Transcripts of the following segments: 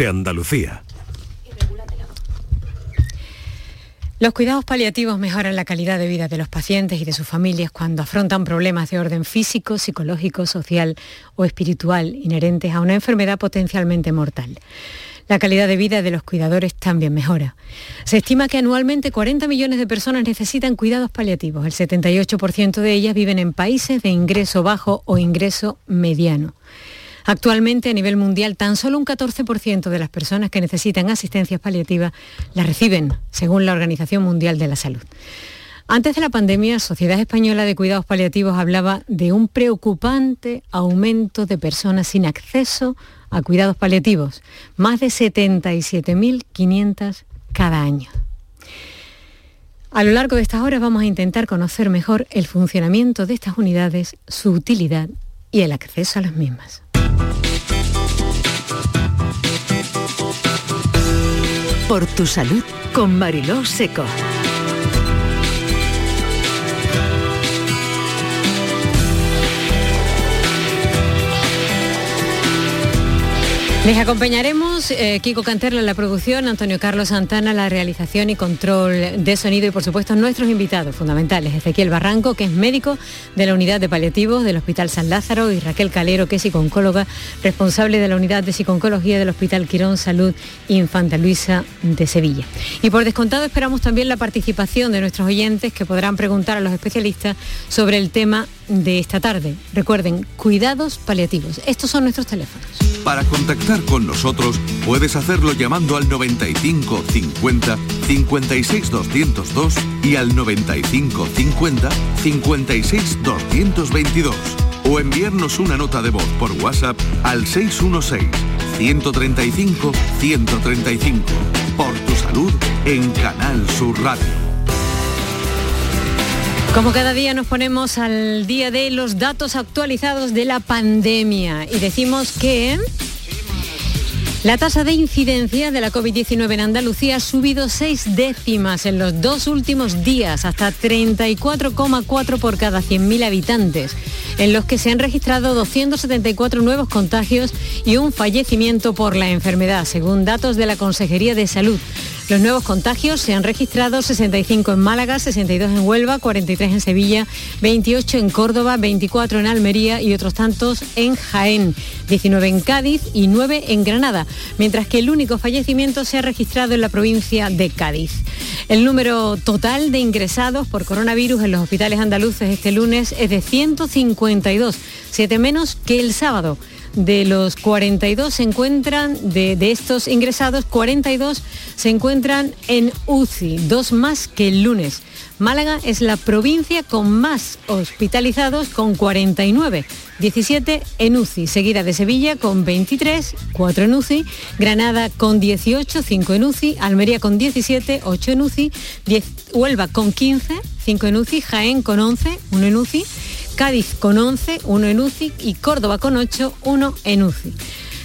de Andalucía. Los cuidados paliativos mejoran la calidad de vida de los pacientes y de sus familias cuando afrontan problemas de orden físico, psicológico, social o espiritual inherentes a una enfermedad potencialmente mortal. La calidad de vida de los cuidadores también mejora. Se estima que anualmente 40 millones de personas necesitan cuidados paliativos. El 78% de ellas viven en países de ingreso bajo o ingreso mediano. Actualmente a nivel mundial tan solo un 14% de las personas que necesitan asistencia paliativa la reciben, según la Organización Mundial de la Salud. Antes de la pandemia, Sociedad Española de Cuidados Paliativos hablaba de un preocupante aumento de personas sin acceso a cuidados paliativos, más de 77.500 cada año. A lo largo de estas horas vamos a intentar conocer mejor el funcionamiento de estas unidades, su utilidad y el acceso a las mismas. Por tu salud con Mariló Seco. Les acompañaremos eh, Kiko Canterla en la producción, Antonio Carlos Santana la realización y control de sonido y por supuesto nuestros invitados fundamentales, Ezequiel Barranco, que es médico de la unidad de paliativos del Hospital San Lázaro y Raquel Calero, que es psicooncóloga responsable de la unidad de psiconcología del Hospital Quirón Salud Infanta Luisa de Sevilla. Y por descontado esperamos también la participación de nuestros oyentes que podrán preguntar a los especialistas sobre el tema de esta tarde. Recuerden, cuidados paliativos. Estos son nuestros teléfonos. Para contactar con nosotros puedes hacerlo llamando al 95 50 56 202 y al 95 50 56 222 o enviarnos una nota de voz por WhatsApp al 616 135 135. Por tu salud en Canal Sur Radio. Como cada día nos ponemos al día de los datos actualizados de la pandemia y decimos que la tasa de incidencia de la COVID-19 en Andalucía ha subido seis décimas en los dos últimos días, hasta 34,4 por cada 100.000 habitantes, en los que se han registrado 274 nuevos contagios y un fallecimiento por la enfermedad, según datos de la Consejería de Salud. Los nuevos contagios se han registrado 65 en Málaga, 62 en Huelva, 43 en Sevilla, 28 en Córdoba, 24 en Almería y otros tantos en Jaén, 19 en Cádiz y 9 en Granada, mientras que el único fallecimiento se ha registrado en la provincia de Cádiz. El número total de ingresados por coronavirus en los hospitales andaluces este lunes es de 152, 7 menos que el sábado. De los 42 se encuentran, de, estos ingresados, 42 se encuentran en UCI, dos más que el lunes. Málaga es la provincia con más hospitalizados con 49, 17 en UCI, seguida de Sevilla con 23, 4 en UCI, Granada con 18, 5 en UCI, Almería con 17, 8 en UCI, 10, Huelva con 15, 5 en UCI, Jaén con 11, 1 en UCI, Cádiz con 11, 1 en UCI y Córdoba con 8, 1 en UCI.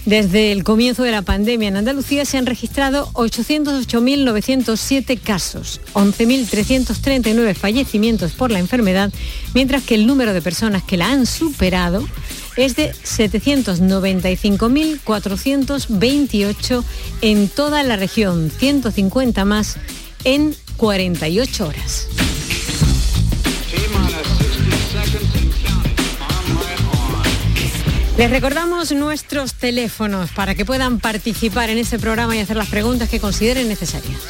Desde el comienzo de la pandemia en Andalucía se han registrado 808.907 casos, 11.339 fallecimientos por la enfermedad, mientras que el número de personas que la han superado es de 795.428 en toda la región, 150 más en 48 horas. Les recordamos nuestros teléfonos para que puedan participar en ese programa y hacer las preguntas que consideren necesarias.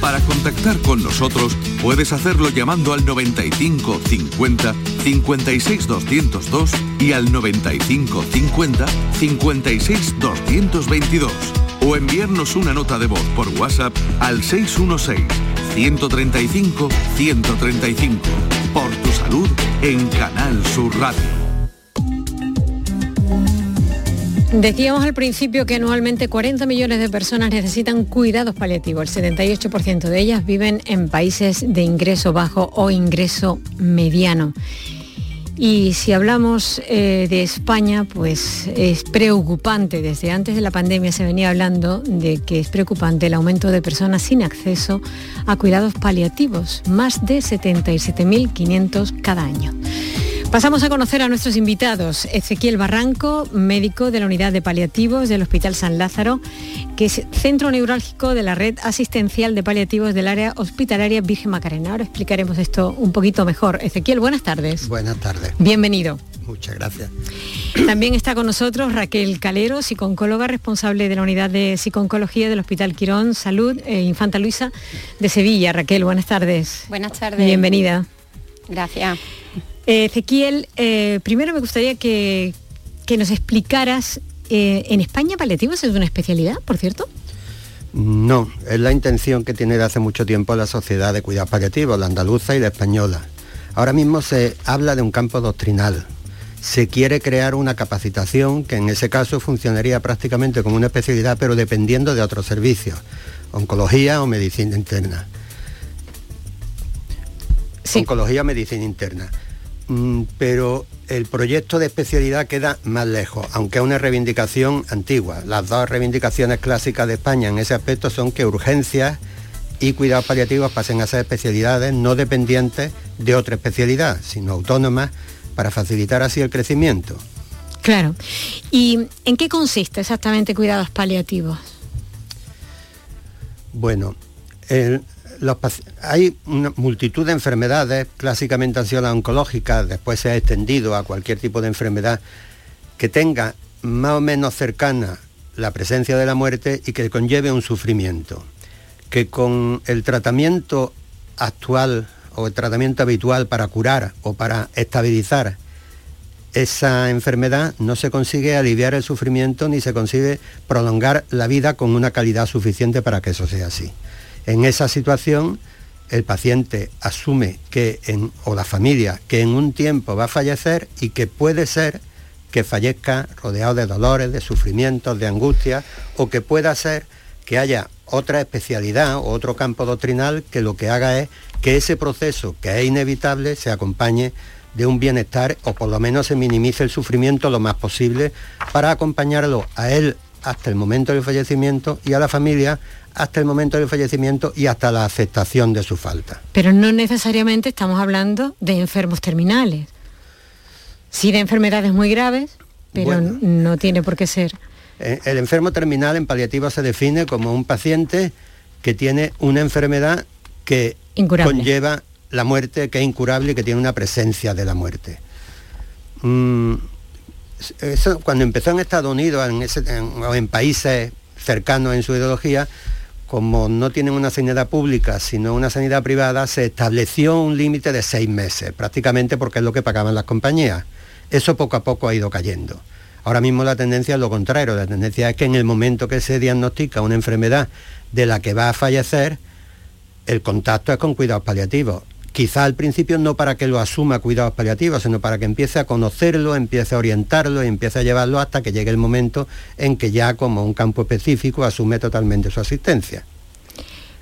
Para contactar con nosotros puedes hacerlo llamando al 95 50 56 202 y al 95 50 56 222 o enviarnos una nota de voz por WhatsApp al 616 135 135 por tu salud en Canal Sur Radio. Decíamos al principio que anualmente 40 millones de personas necesitan cuidados paliativos. El 78% de ellas viven en países de ingreso bajo o ingreso mediano. Y si hablamos eh, de España, pues es preocupante. Desde antes de la pandemia se venía hablando de que es preocupante el aumento de personas sin acceso a cuidados paliativos, más de 77.500 cada año. Pasamos a conocer a nuestros invitados. Ezequiel Barranco, médico de la unidad de paliativos del Hospital San Lázaro, que es centro neurálgico de la red asistencial de paliativos del área hospitalaria Virgen Macarena. Ahora explicaremos esto un poquito mejor. Ezequiel, buenas tardes. Buenas tardes. Bienvenido. Muchas gracias. También está con nosotros Raquel Calero, psicóloga responsable de la unidad de psiconcología del Hospital Quirón Salud e Infanta Luisa de Sevilla. Raquel, buenas tardes. Buenas tardes. Bienvenida. Gracias. Eh, Ezequiel, eh, primero me gustaría que, nos explicaras, eh, ¿en España paliativos es una especialidad, por cierto? No, es la intención que tiene de hace mucho tiempo la sociedad de cuidados paliativos, la andaluza y la española. Ahora mismo se habla de un campo doctrinal, se quiere crear una capacitación que en ese caso funcionaría prácticamente como una especialidad, pero dependiendo de otros servicios, oncología o medicina interna. Oncología o medicina interna. Mm, pero el proyecto de especialidad queda más lejos, aunque es una reivindicación antigua. Las dos reivindicaciones clásicas de España en ese aspecto son que urgencias y cuidados paliativos pasen a ser especialidades no dependientes de otra especialidad, sino autónomas para facilitar así el crecimiento. Claro. ¿Y en qué consiste exactamente cuidados paliativos? Bueno, hay una multitud de enfermedades, clásicamente han sido las oncológicas, después se ha extendido a cualquier tipo de enfermedad que tenga más o menos cercana la presencia de la muerte y que conlleve un sufrimiento, que con el tratamiento actual o el tratamiento habitual para curar o para estabilizar esa enfermedad no se consigue aliviar el sufrimiento ni se consigue prolongar la vida con una calidad suficiente para que eso sea así. En esa situación, el paciente asume que, en, o la familia, que en un tiempo va a fallecer y que puede ser que fallezca rodeado de dolores, de sufrimientos, de angustia, o que pueda ser que haya otra especialidad o otro campo doctrinal que lo que haga es que ese proceso, que es inevitable, se acompañe de un bienestar o por lo menos se minimice el sufrimiento lo más posible para acompañarlo a él hasta el momento del fallecimiento y a la familia hasta el momento del fallecimiento y hasta la aceptación de su falta. Pero no necesariamente estamos hablando de enfermos terminales. Sí de enfermedades muy graves, pero no tiene por qué ser. Eh, el enfermo terminal en paliativa se define como un paciente que tiene una enfermedad que conlleva la muerte, que es incurable y que tiene una presencia de la muerte. Mm, cuando empezó en Estados Unidos o en países cercanos en su ideología, como no tienen una sanidad pública, sino una sanidad privada, se estableció un límite de seis meses, prácticamente porque es lo que pagaban las compañías. Eso poco a poco ha ido cayendo. Ahora mismo la tendencia es lo contrario, la tendencia es que en el momento que se diagnostica una enfermedad de la que va a fallecer, el contacto es con cuidados paliativos. Quizá al principio no para que lo asuma cuidados paliativos, sino para que empiece a conocerlo, empiece a orientarlo y empiece a llevarlo hasta que llegue el momento en que ya como un campo específico asume totalmente su asistencia.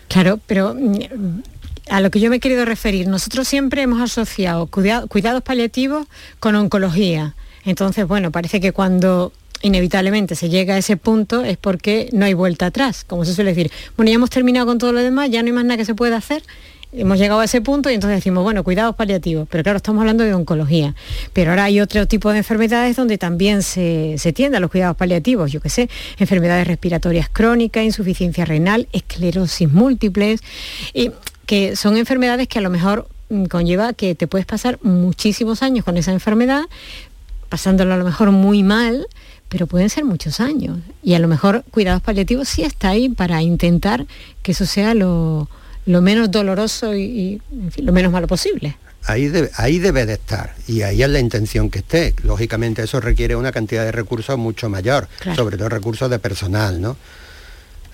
Claro, pero mm, a lo que yo me he querido referir, nosotros siempre hemos asociado cuidados paliativos con oncología. Entonces, bueno, parece que cuando inevitablemente se llega a ese punto es porque no hay vuelta atrás, como se suele decir. Bueno, ya hemos terminado con todo lo demás, ya no hay más nada que se pueda hacer hemos llegado a ese punto y entonces decimos, bueno, cuidados paliativos, pero claro, estamos hablando de oncología. Pero ahora hay otro tipo de enfermedades donde también se, se tiende a los cuidados paliativos, yo qué sé, enfermedades respiratorias crónicas, insuficiencia renal, esclerosis múltiples, y que son enfermedades que a lo mejor mm, conlleva que te puedes pasar muchísimos años con esa enfermedad, pasándolo a lo mejor muy mal, pero pueden ser muchos años. Y a lo mejor cuidados paliativos sí está ahí para intentar que eso sea lo, lo menos doloroso y, lo menos malo posible. Ahí, ahí debe de estar y ahí es la intención que esté. Lógicamente eso requiere una cantidad de recursos mucho mayor, sobre todo recursos de personal, ¿no?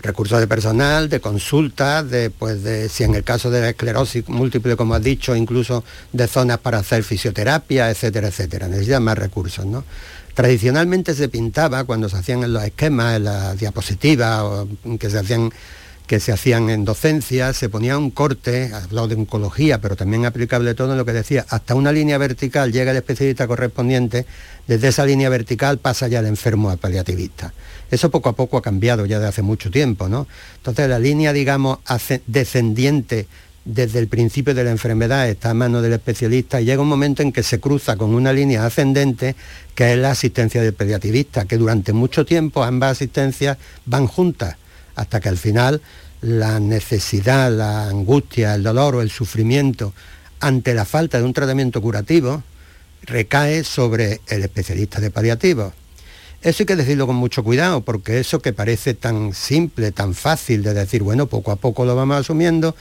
Recursos de personal, de consultas, de, pues de, si en el caso de la esclerosis múltiple, como has dicho, incluso de zonas para hacer fisioterapia, etcétera, etcétera. Necesitan más recursos, ¿no? Tradicionalmente se pintaba cuando se hacían en los esquemas, en las diapositivas, o que se hacían que se hacían en docencia, se ponía un corte, hablado de oncología, pero también aplicable todo en lo que decía, hasta una línea vertical llega el especialista correspondiente, desde esa línea vertical pasa ya el enfermo al paliativista. Eso poco a poco ha cambiado ya de hace mucho tiempo, ¿no? Entonces la línea, digamos, descendiente desde el principio de la enfermedad está a mano del especialista y llega un momento en que se cruza con una línea ascendente que es la asistencia del pediatrista, que durante mucho tiempo ambas asistencias van juntas, hasta que al final la necesidad, la angustia, el dolor o el sufrimiento ante la falta de un tratamiento curativo recae sobre el especialista de paliativos. Eso hay que decirlo con mucho cuidado, porque eso que parece tan simple, tan fácil de decir, bueno, poco a poco lo vamos asumiendo,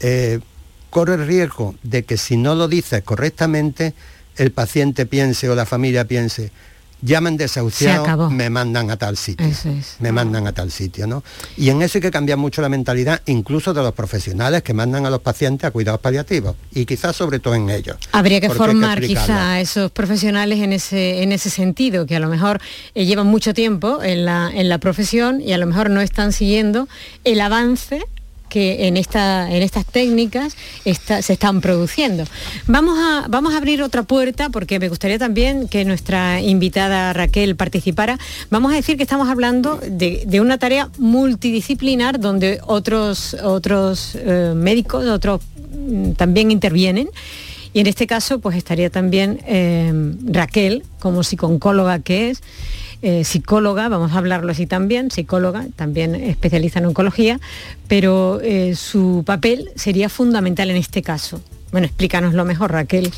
eh, corre el riesgo de que si no lo dices correctamente, el paciente piense o la familia piense, llaman desahuciado, me mandan a tal sitio. Me mandan a tal sitio, ¿no? Y en eso hay que cambiar mucho la mentalidad, incluso de los profesionales que mandan a los pacientes a cuidados paliativos, y quizás sobre todo en ellos. Habría que formar quizá a esos profesionales en ese, en ese sentido, que a lo mejor eh, llevan mucho tiempo en la, en la profesión y a lo mejor no están siguiendo el avance que en, esta, en estas técnicas se están produciendo. Vamos a, vamos a abrir otra puerta porque me gustaría también que nuestra invitada Raquel participara. Vamos a decir que estamos hablando de, una tarea multidisciplinar donde otros, otros eh, médicos, otros mm, también intervienen. Y en este caso, pues estaría también eh, Raquel, como psiconcóloga que es, eh, psicóloga, vamos a hablarlo así también, psicóloga, también especializa en oncología, pero eh, su papel sería fundamental en este caso. Bueno, explícanoslo mejor, Raquel,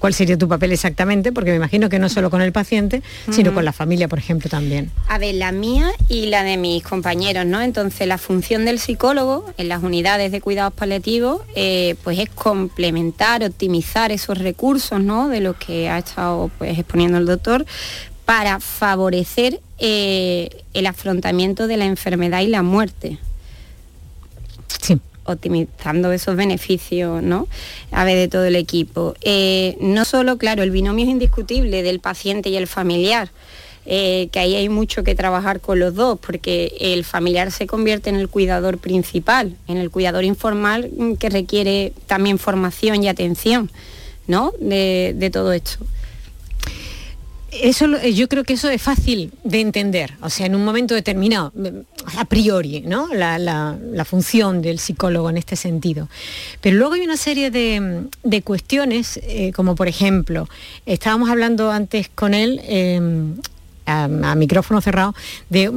¿cuál sería tu papel exactamente? Porque me imagino que no solo con el paciente, sino con la familia, por ejemplo, también. A ver, la mía y la de mis compañeros, ¿no? Entonces, la función del psicólogo en las unidades de cuidados paliativos, eh, pues es complementar, optimizar esos recursos, ¿no? De los que ha estado pues, exponiendo el doctor, para favorecer eh, el afrontamiento de la enfermedad y la muerte. Sí. optimizando esos beneficios, ¿no? A ver, de todo el equipo. Eh, no solo, claro, el binomio es indiscutible del paciente y el familiar, eh, que ahí hay mucho que trabajar con los dos, porque el familiar se convierte en el cuidador principal, en el cuidador informal que requiere también formación y atención, ¿no? de todo esto eso yo creo que eso es fácil de entender, o sea, en un momento determinado, a priori, ¿no? La, función del psicólogo en este sentido. Pero luego hay una serie de, cuestiones, eh, como por ejemplo, estábamos hablando antes con él, em, a, micrófono cerrado, de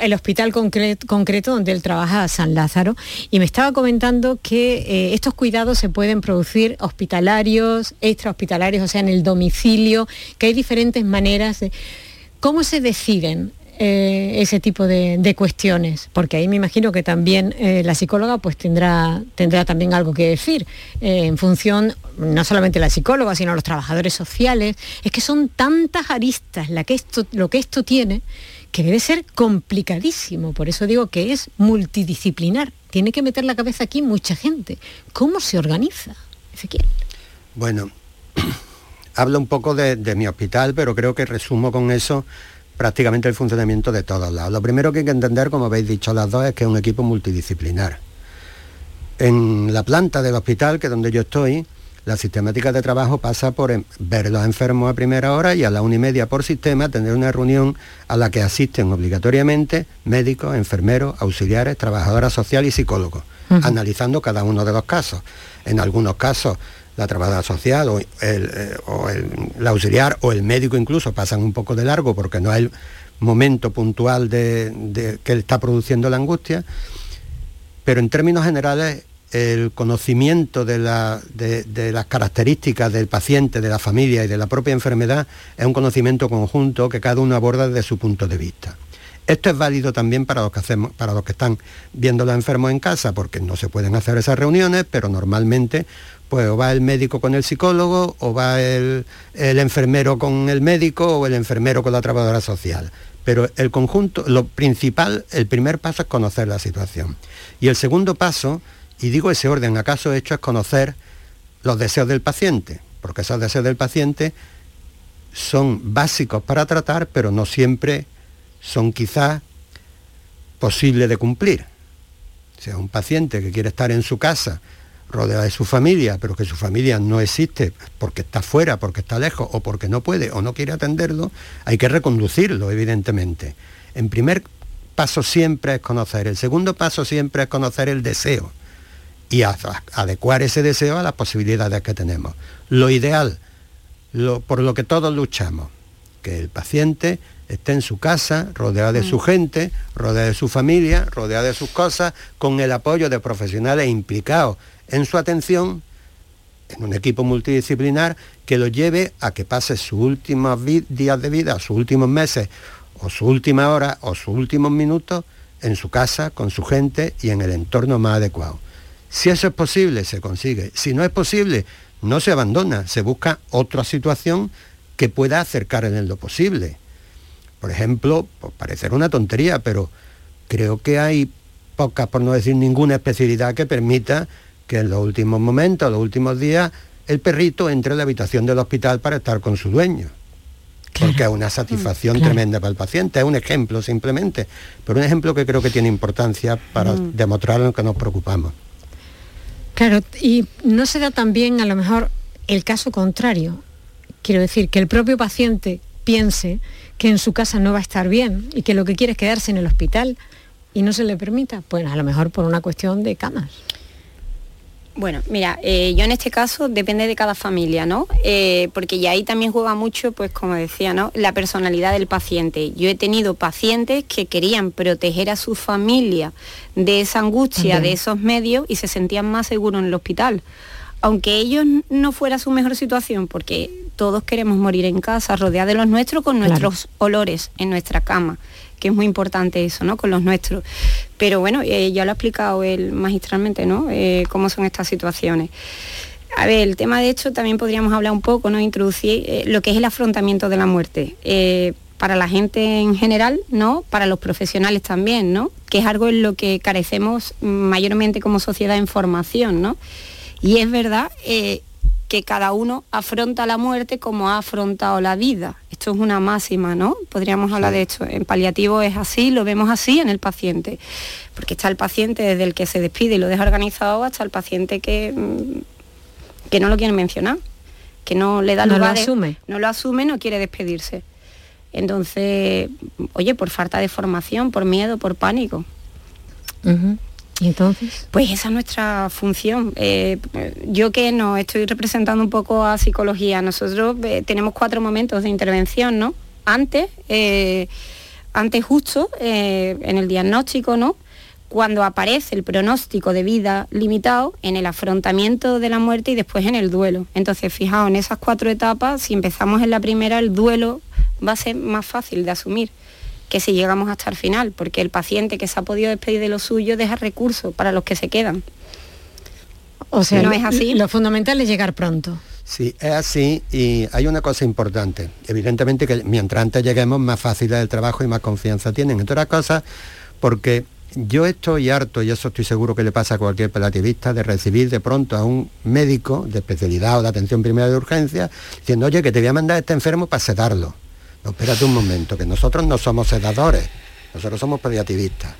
el hospital concreto donde él trabaja, San Lázaro, y me estaba comentando que eh, estos cuidados se pueden producir hospitalarios, extrahospitalarios, o sea, en el domicilio, que hay diferentes maneras de... ¿Cómo se deciden eh, ese tipo de, cuestiones, porque ahí me imagino que también eh, la psicóloga pues tendrá, tendrá también algo que decir eh, en función, no solamente la psicóloga, sino los trabajadores sociales. Es que son tantas aristas la que esto, lo que esto tiene que debe ser complicadísimo. Por eso digo que es multidisciplinar. Tiene que meter la cabeza aquí mucha gente. ¿Cómo se organiza, Ezequiel? Bueno, hablo un poco de mi hospital, pero creo que resumo con eso prácticamente el funcionamiento de todos lados. Lo primero que hay que entender, como habéis dicho las dos, es que es un equipo multidisciplinar. En la planta del hospital, que es donde yo estoy, la sistemática de trabajo pasa por em, ver los enfermos a primera hora y a la una y media por sistema tener una reunión a la que asisten obligatoriamente médicos, enfermeros, auxiliares, trabajadoras sociales y psicólogos, analizando cada uno de los casos. En algunos casos la trabajadora social o, el, eh, auxiliar o el médico incluso pasan un poco de largo porque no hay momento puntual de, que está produciendo la angustia, pero en términos generales el conocimiento de, de, las características del paciente, de la familia y de la propia enfermedad es un conocimiento conjunto que cada uno aborda desde su punto de vista. Esto es válido también para los que hacemos, para los que están viendo los enfermos en casa, porque no se pueden hacer esas reuniones, pero normalmente pues o va el médico con el psicólogo, o va el, enfermero con el médico, o el enfermero con la trabajadora social. Pero el conjunto, lo principal, el primer paso es conocer la situación. Y el segundo paso, y digo ese orden acaso hecho, es conocer los deseos del paciente, porque esos deseos del paciente son básicos para tratar, pero no siempre son quizás posibles de cumplir. O sea, un paciente que quiere estar en su casa rodeado de su familia, pero que su familia no existe porque está fuera, porque está lejos o porque no puede o no quiere atenderlo, hay que reconducirlo, evidentemente. En primer paso siempre es conocer, el segundo paso siempre es conocer el deseo. y adecuar ese deseo a las posibilidades que tenemos. Lo ideal, por lo que todos luchamos, que el paciente esté en su casa, rodeado de su mm. gente, rodeado de su familia, rodeado de sus cosas, con el apoyo de profesionales implicados en su atención, en un equipo multidisciplinar que lo lleve a que pase sus últimos días de vida, sus últimos meses, o su última hora, o sus últimos minutos en su casa, con su gente y en el entorno más adecuado. Si eso es posible, se consigue. Si no es posible, no se abandona, se busca otra situación que pueda acercar en lo posible. Por ejemplo, pues parecer una tontería, pero creo que hay pocas, por no decir ninguna especialidad que permita que en los últimos momentos, los últimos días, el perrito entre en la habitación del hospital para estar con su dueño. Porque es una satisfacción tremenda para el paciente, es un ejemplo simplemente, pero un ejemplo que creo que tiene importancia para mm. demostrar lo que nos preocupamos. Claro, y no se da también a lo mejor el caso contrario. Quiero decir, que el propio paciente piense que en su casa no va a estar bien y que lo que quiere es quedarse en el hospital y no se le permita, pues a lo mejor por una cuestión de camas. Bueno, mira, eh, yo en este caso depende de cada familia, ¿no? Eh, porque ya ahí también juega mucho, pues como decía, ¿no? La personalidad del paciente. Yo he tenido pacientes que querían proteger a su familia de esa angustia, de esos medios y se sentían más seguros en el hospital. Aunque ellos no fuera su mejor situación, porque todos queremos morir en casa, rodeados de los nuestros, con nuestros olores en nuestra cama que es muy importante eso, ¿no? Con los nuestros. Pero bueno, eh, ya lo ha explicado él magistralmente, ¿no? Eh, cómo son estas situaciones. A ver, el tema de hecho también podríamos hablar un poco, ¿no? Introducir eh, lo que es el afrontamiento de la muerte. para la gente en general, ¿no? Para los profesionales también, ¿no? Que es algo en lo que carecemos mayormente como sociedad en formación, ¿no? Y es verdad que cada uno afronta la muerte como ha afrontado la vida. Esto es una máxima, ¿no? Podríamos hablar de esto. En paliativo es así, lo vemos así en el paciente. Porque está el paciente desde el que se despide y lo deja organizado hasta el paciente que, mm, que no lo quiere mencionar, que no le da no lugar. Lo asume. no lo asume, no quiere despedirse. Entonces, oye, por falta de formación, por miedo, por pánico. ¿Y entonces? Pues esa es nuestra función. Eh, yo que no estoy representando un poco a psicología, nosotros eh, tenemos cuatro momentos de intervención, ¿no? Antes, eh, antes justo, en el diagnóstico, ¿no? Cuando aparece el pronóstico de vida limitado, en el afrontamiento de la muerte y después en el duelo. Entonces, fijaos, en esas cuatro etapas, si empezamos en la primera, el duelo va a ser más fácil de asumir que si llegamos hasta el final, porque el paciente que se ha podido despedir de lo suyo deja recursos para los que se quedan. O sea, no es así. Lo fundamental es llegar pronto. Sí, es así y hay una cosa importante. Evidentemente que mientras antes lleguemos más fácil es el trabajo y más confianza tienen. Entre otras cosas, porque yo estoy harto, y eso estoy seguro que le pasa a cualquier pelativista, de recibir de pronto a un médico de especialidad o de atención primaria de urgencia diciendo, oye, que te voy a mandar a este enfermo para sedarlo. No, espérate un momento, que nosotros no somos sedadores, nosotros somos pediativistas.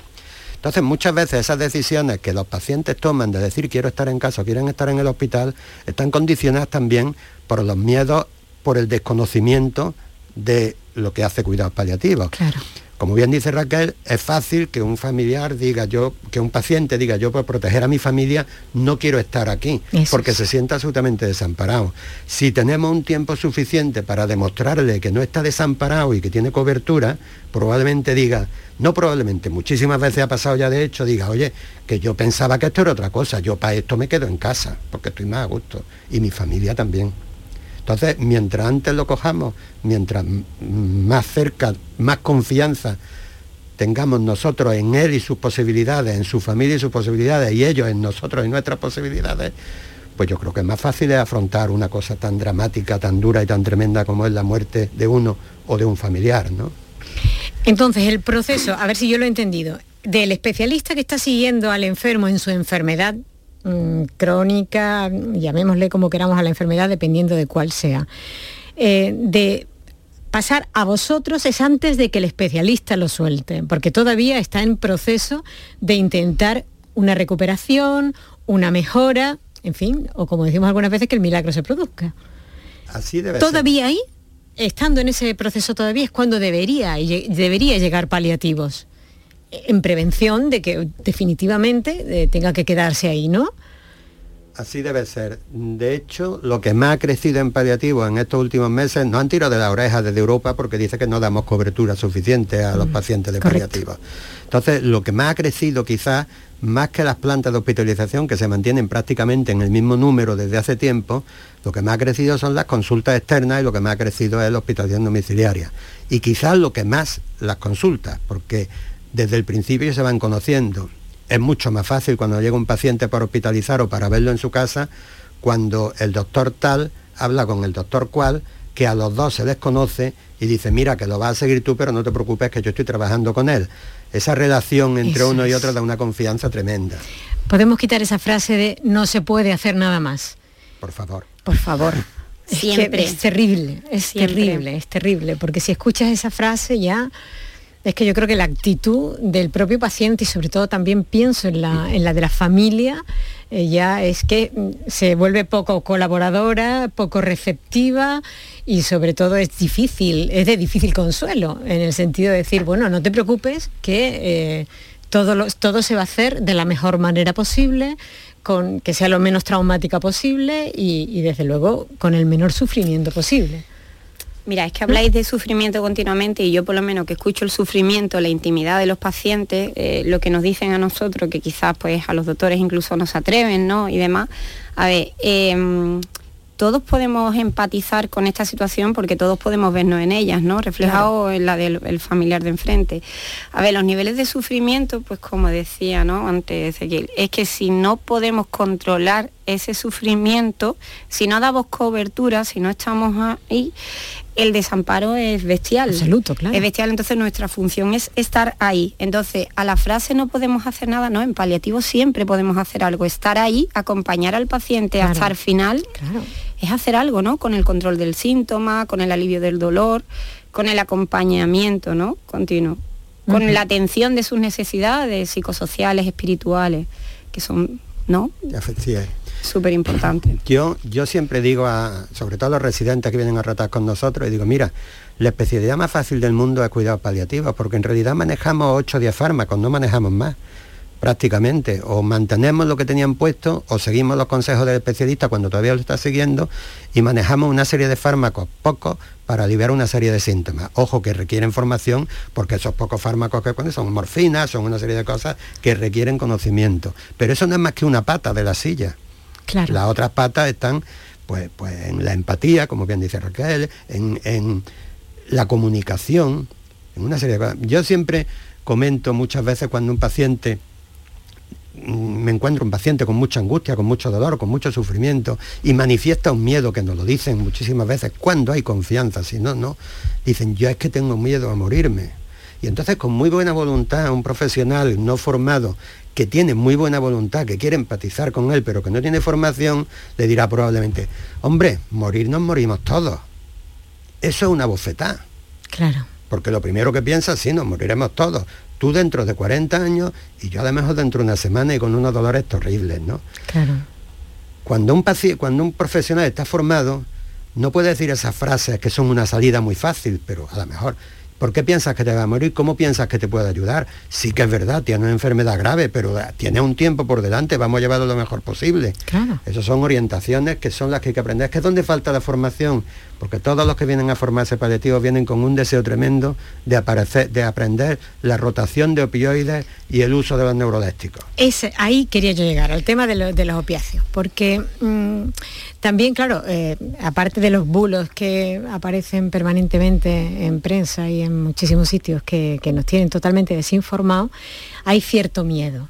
Entonces muchas veces esas decisiones que los pacientes toman de decir quiero estar en casa o quieren estar en el hospital están condicionadas también por los miedos, por el desconocimiento de lo que hace cuidados paliativos. Claro. Como bien dice Raquel, es fácil que un familiar diga yo, que un paciente diga yo por proteger a mi familia no quiero estar aquí, porque se sienta absolutamente desamparado. Si tenemos un tiempo suficiente para demostrarle que no está desamparado y que tiene cobertura, probablemente diga, no probablemente, muchísimas veces ha pasado ya de hecho, diga, oye, que yo pensaba que esto era otra cosa, yo para esto me quedo en casa, porque estoy más a gusto, y mi familia también. Entonces, mientras antes lo cojamos, mientras más cerca, más confianza tengamos nosotros en él y sus posibilidades, en su familia y sus posibilidades, y ellos en nosotros y nuestras posibilidades, pues yo creo que es más fácil afrontar una cosa tan dramática, tan dura y tan tremenda como es la muerte de uno o de un familiar, ¿no? Entonces, el proceso, a ver si yo lo he entendido, del especialista que está siguiendo al enfermo en su enfermedad Mm, crónica, llamémosle como queramos a la enfermedad, dependiendo de cuál sea. Eh, de pasar a vosotros es antes de que el especialista lo suelte, porque todavía está en proceso de intentar una recuperación, una mejora, en fin, o como decimos algunas veces, que el milagro se produzca. Así debe Todavía ahí, estando en ese proceso todavía, es cuando debería, debería llegar paliativos en prevención de que definitivamente eh, tenga que quedarse ahí, ¿no? Así debe ser. De hecho, lo que más ha crecido en paliativo en estos últimos meses no han tirado de la oreja desde Europa porque dice que no damos cobertura suficiente a los mm, pacientes de paliativos. Entonces, lo que más ha crecido quizás, más que las plantas de hospitalización que se mantienen prácticamente en el mismo número desde hace tiempo, lo que más ha crecido son las consultas externas y lo que más ha crecido es la hospitalización domiciliaria. Y quizás lo que más las consultas, porque desde el principio se van conociendo es mucho más fácil cuando llega un paciente para hospitalizar o para verlo en su casa, cuando el doctor tal habla con el doctor cual, que a los dos se les conoce y dice, mira, que lo vas a seguir tú, pero no te preocupes que yo estoy trabajando con él. Esa relación entre uno y otro da una confianza tremenda. Podemos quitar esa frase de no se puede hacer nada más. Por favor. Por favor. Siempre. Es, terrible, es terrible, es terrible, porque si escuchas esa frase ya es que yo creo que la actitud del propio paciente y sobre todo también pienso en la, de la familia, eh, ya es que mm, se vuelve poco colaboradora, poco receptiva y sobre todo es difícil, es de difícil consuelo, en el sentido de decir, bueno, no te preocupes, que eh, todo, todo se va a hacer de la mejor manera posible, con, que sea lo menos traumática posible y desde luego con el menor sufrimiento posible. Mira, es que habláis de sufrimiento continuamente y yo por lo menos que escucho el sufrimiento, la intimidad de los pacientes, eh, lo que nos dicen a nosotros, que quizás pues a los doctores incluso nos atreven, ¿no? Y demás. A ver, em, todos podemos empatizar con esta situación porque todos podemos vernos en ellas, ¿no? Reflejado en la del familiar de enfrente. A ver, los niveles de sufrimiento, pues como decía, ¿no? Antes Ezequiel, es que si no podemos controlar ese sufrimiento, si no damos cobertura, si no estamos ahí, el desamparo es bestial. Absoluto, claro. Es bestial, entonces nuestra función es estar ahí. Entonces, a la frase no podemos hacer nada, no, en paliativo siempre podemos hacer algo. Estar ahí, acompañar al paciente hasta el final, es hacer algo, ¿no? Con el control del síntoma, con el alivio del dolor, con el acompañamiento, ¿no? Continuo. Con la atención de sus necesidades psicosociales, espirituales, que son, ¿no? Súper importante. Yo, yo siempre digo, a, sobre todo a los residentes que vienen a tratar con nosotros, y digo, mira, la especialidad más fácil del mundo es cuidados paliativos, porque en realidad manejamos 8 o 10 fármacos, no manejamos más prácticamente. O mantenemos lo que tenían puesto o seguimos los consejos del especialista cuando todavía lo está siguiendo y manejamos una serie de fármacos, pocos, para aliviar una serie de síntomas. Ojo que requieren formación porque esos pocos fármacos que ponen son morfinas, son una serie de cosas que requieren conocimiento. Pero eso no es más que una pata de la silla. Las otras patas están pues, pues en la empatía, como bien dice Raquel, en, la comunicación, en una serie de. Yo siempre comento muchas veces cuando un paciente mm, me encuentro un paciente con mucha angustia, con mucho dolor, con mucho sufrimiento y manifiesta un miedo que nos lo dicen muchísimas veces cuando hay confianza, si no, no. Dicen, yo es que tengo miedo a morirme. Y entonces con muy buena voluntad, un profesional no formado que tiene muy buena voluntad, que quiere empatizar con él, pero que no tiene formación, le dirá probablemente, hombre, morir nos morimos todos. Eso es una bofetada. Claro. Porque lo primero que piensas, sí, nos moriremos todos. Tú dentro de 40 años y yo además dentro de una semana y con unos dolores terribles, ¿no? Claro. Cuando un, cuando un profesional está formado, no puede decir esas frases que son una salida muy fácil, pero a lo mejor ¿Por qué piensas que te va a morir? ¿Cómo piensas que te puede ayudar? Sí que es verdad, tiene una enfermedad grave, pero tiene un tiempo por delante, vamos a llevarlo lo mejor posible. Claro. Esas son orientaciones que son las que hay que aprender. Es que es donde falta la formación, porque todos los que vienen a formarse paliativos vienen con un deseo tremendo de, aparecer, de aprender la rotación de opioides y el uso de los neurolécticos. Ahí quería yo llegar, al tema de, los opiáceos, porque mm, también, claro, eh, aparte de los bulos que aparecen permanentemente en prensa y en muchísimos sitios que, nos tienen totalmente desinformados, hay cierto miedo.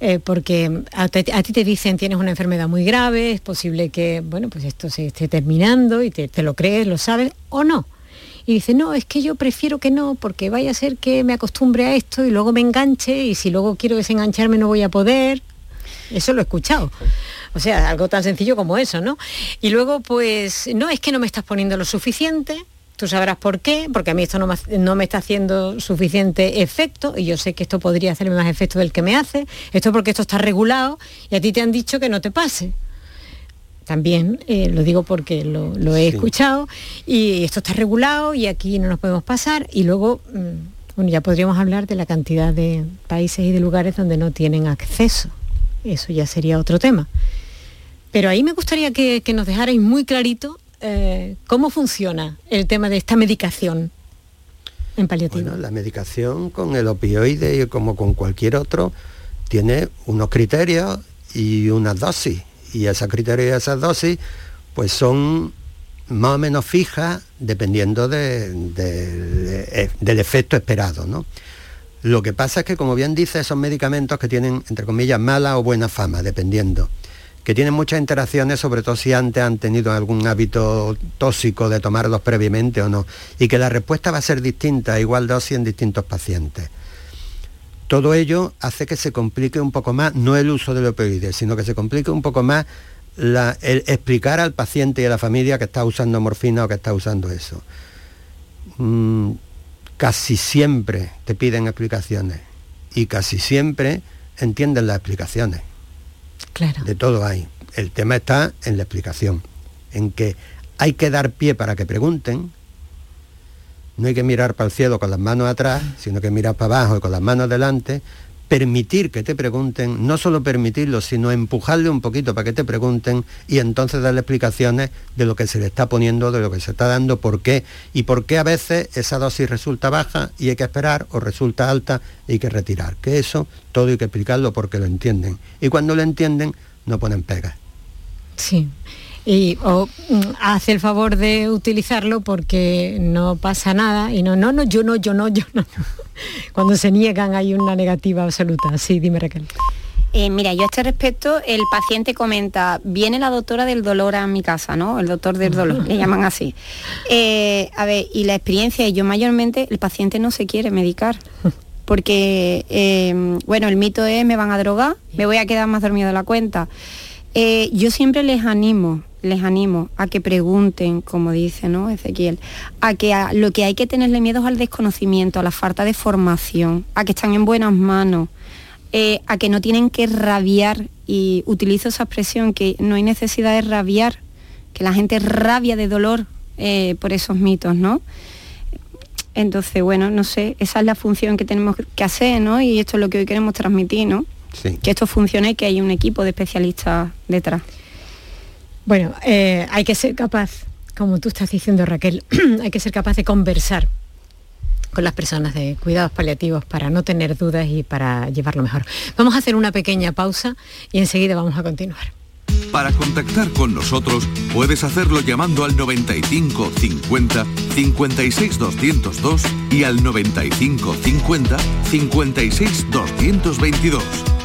Eh, porque a, ti te dicen tienes una enfermedad muy grave, es posible que bueno, pues esto se esté terminando y te, te lo crees, lo sabes o no. Y dice, no, es que yo prefiero que no, porque vaya a ser que me acostumbre a esto y luego me enganche y si luego quiero desengancharme no voy a poder. Eso lo he escuchado. O sea, algo tan sencillo como eso, ¿no? Y luego, pues, no es que no me estás poniendo lo suficiente, tú sabrás por qué, porque a mí esto no me, está haciendo suficiente efecto y yo sé que esto podría hacerme más efecto del que me hace, esto porque esto está regulado y a ti te han dicho que no te pase. También eh, lo digo porque lo, he escuchado y esto está regulado y aquí no nos podemos pasar y luego, mm, bueno, ya podríamos hablar de la cantidad de países y de lugares donde no tienen acceso eso ya sería otro tema. Pero ahí me gustaría que, nos dejarais muy clarito eh, cómo funciona el tema de esta medicación en paliativo. Bueno, la medicación con el opioide y como con cualquier otro tiene unos criterios y unas dosis. Y esas criterios y esas dosis pues son más o menos fijas dependiendo del efecto esperado. ¿no? Lo que pasa es que, como bien dice, son medicamentos que tienen, entre comillas, mala o buena fama, dependiendo que tienen muchas interacciones, sobre todo si antes han tenido algún hábito tóxico de tomarlos previamente o no, y que la respuesta va a ser distinta, igual dosis en distintos pacientes. Todo ello hace que se complique un poco más, no el uso del opioides, sino que se complique un poco más el explicar al paciente y a la familia que está usando morfina o que está usando eso. Mm, casi siempre te piden explicaciones y casi siempre entienden las explicaciones. De todo hay. El tema está en la explicación, en que hay que dar pie para que pregunten, no hay que mirar para el cielo con las manos atrás, sino que mirar para abajo y con las manos delante, permitir que te pregunten, no solo permitirlo, sino empujarle un poquito para que te pregunten y entonces darle explicaciones de lo que se le está poniendo, de lo que se está dando, por qué y por qué a veces esa dosis resulta baja y hay que esperar o resulta alta y hay que retirar. Que eso todo hay que explicarlo porque lo entienden. Y cuando lo entienden, no ponen pegas. Sí y o mm, hace el favor de utilizarlo porque no pasa nada y no, no, no, yo no, yo no, yo no. Cuando se niegan hay una negativa absoluta. Sí, dime Raquel. Eh, mira, yo a este respecto, el paciente comenta, viene la doctora del dolor a mi casa, ¿no? El doctor del dolor, le llaman así. Eh, a ver, y la experiencia, yo mayormente, el paciente no se quiere medicar. Porque, eh, bueno, el mito es, me van a drogar, me voy a quedar más dormido de la cuenta. yo siempre les animo, les animo a que pregunten, como dice ¿no? Ezequiel, a que lo que hay que tenerle miedo es al desconocimiento, a la falta de formación, a que están en buenas manos, eh, a que no tienen que rabiar, y utilizo esa expresión, que no hay necesidad de rabiar, que la gente rabia de dolor eh, por esos mitos, ¿no? Entonces, bueno, no sé, esa es la función que tenemos que hacer, ¿no? Y esto es lo que hoy queremos transmitir, ¿no? Que esto funcione y que hay un equipo de especialistas detrás. Bueno, eh, hay que ser capaz, como tú estás diciendo Raquel, hay que ser capaz de conversar con las personas de cuidados paliativos para no tener dudas y para llevarlo mejor. Vamos a hacer una pequeña pausa y enseguida vamos a continuar. Para contactar con nosotros puedes hacerlo llamando al 95 50 56 202 y al 95 50 56 222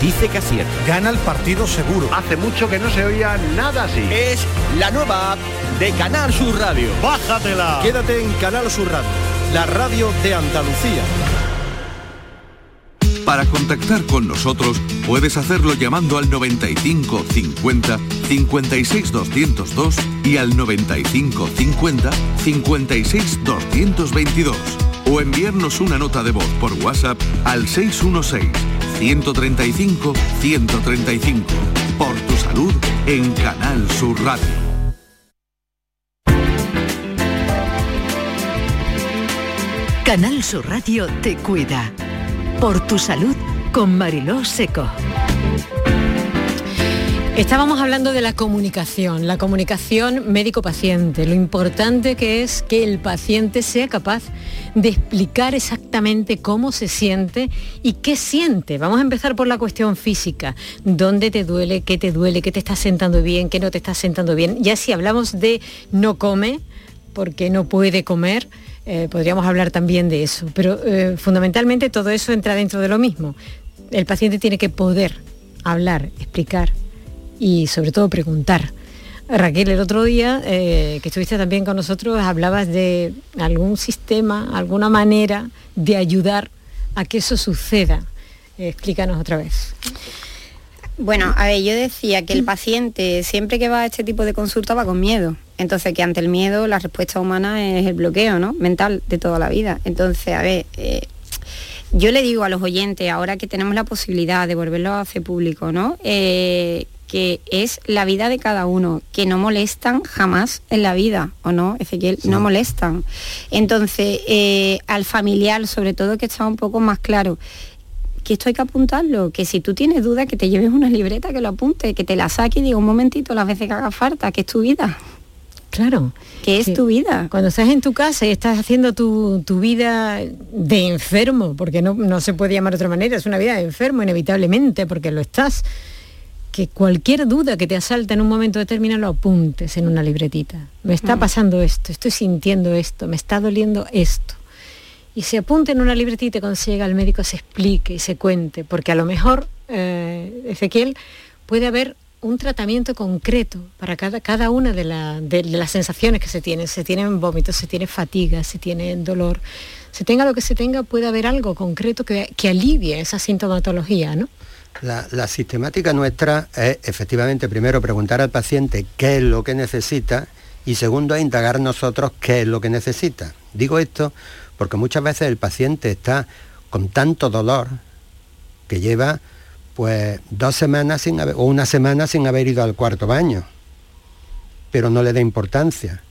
dice que acierta. Gana el partido seguro. Hace mucho que no se oía nada así. Es la nueva app de Canal Sur Radio. Bájatela. Quédate en Canal Sur Radio, la radio de Andalucía. Para contactar con nosotros puedes hacerlo llamando al 95 50 56 202 y al 95 50 56 222 o enviarnos una nota de voz por WhatsApp al 616 135 135 por tu salud en Canal Sur Radio. Canal Sur Radio te cuida. Por tu salud con Mariló Seco. Estábamos hablando de la comunicación, la comunicación médico-paciente, lo importante que es que el paciente sea capaz de explicar exactamente cómo se siente y qué siente. Vamos a empezar por la cuestión física. ¿Dónde te duele? ¿Qué te duele? ¿Qué te está sentando bien? ¿Qué no te está sentando bien? Ya si hablamos de no come, porque no puede comer, eh, podríamos hablar también de eso. Pero eh, fundamentalmente todo eso entra dentro de lo mismo. El paciente tiene que poder hablar, explicar y sobre todo preguntar. Raquel, el otro día eh, que estuviste también con nosotros, hablabas de algún sistema, alguna manera de ayudar a que eso suceda. Explícanos otra vez. Bueno, a ver, yo decía que el paciente siempre que va a este tipo de consulta va con miedo. Entonces, que ante el miedo la respuesta humana es el bloqueo, ¿no? Mental de toda la vida. Entonces, a ver, eh, yo le digo a los oyentes, ahora que tenemos la posibilidad de volverlo a hacer público, ¿no? Eh, que es la vida de cada uno, que no molestan jamás en la vida, ¿o no, Ezequiel? No molestan. Entonces, eh, al familiar, sobre todo, que está un poco más claro, que esto hay que apuntarlo, que si tú tienes duda, que te lleves una libreta, que lo apunte, que te la saque y diga un momentito las veces que haga falta, que es tu vida. Claro. Que es tu vida. Cuando estás en tu casa y estás haciendo tu, tu vida de enfermo, porque no, no se puede llamar de otra manera, es una vida de enfermo inevitablemente, porque lo estás que cualquier duda que te asalta en un momento determinado lo apuntes en una libretita. Me está pasando esto, estoy sintiendo esto, me está doliendo esto. Y se apunte en una libretita y cuando se llega al médico se explique y se cuente, porque a lo mejor, eh, Ezequiel, puede haber un tratamiento concreto para cada, cada una de, la- de las sensaciones que se tienen. Se tienen vómitos, se tiene fatiga, se tiene dolor. Se tenga lo que se tenga, puede haber algo concreto que, que alivie esa sintomatología, ¿no? La, la sistemática nuestra es efectivamente primero preguntar al paciente qué es lo que necesita y segundo indagar nosotros qué es lo que necesita. Digo esto porque muchas veces el paciente está con tanto dolor que lleva pues dos semanas sin haber, o una semana sin haber ido al cuarto baño, pero no le da importancia.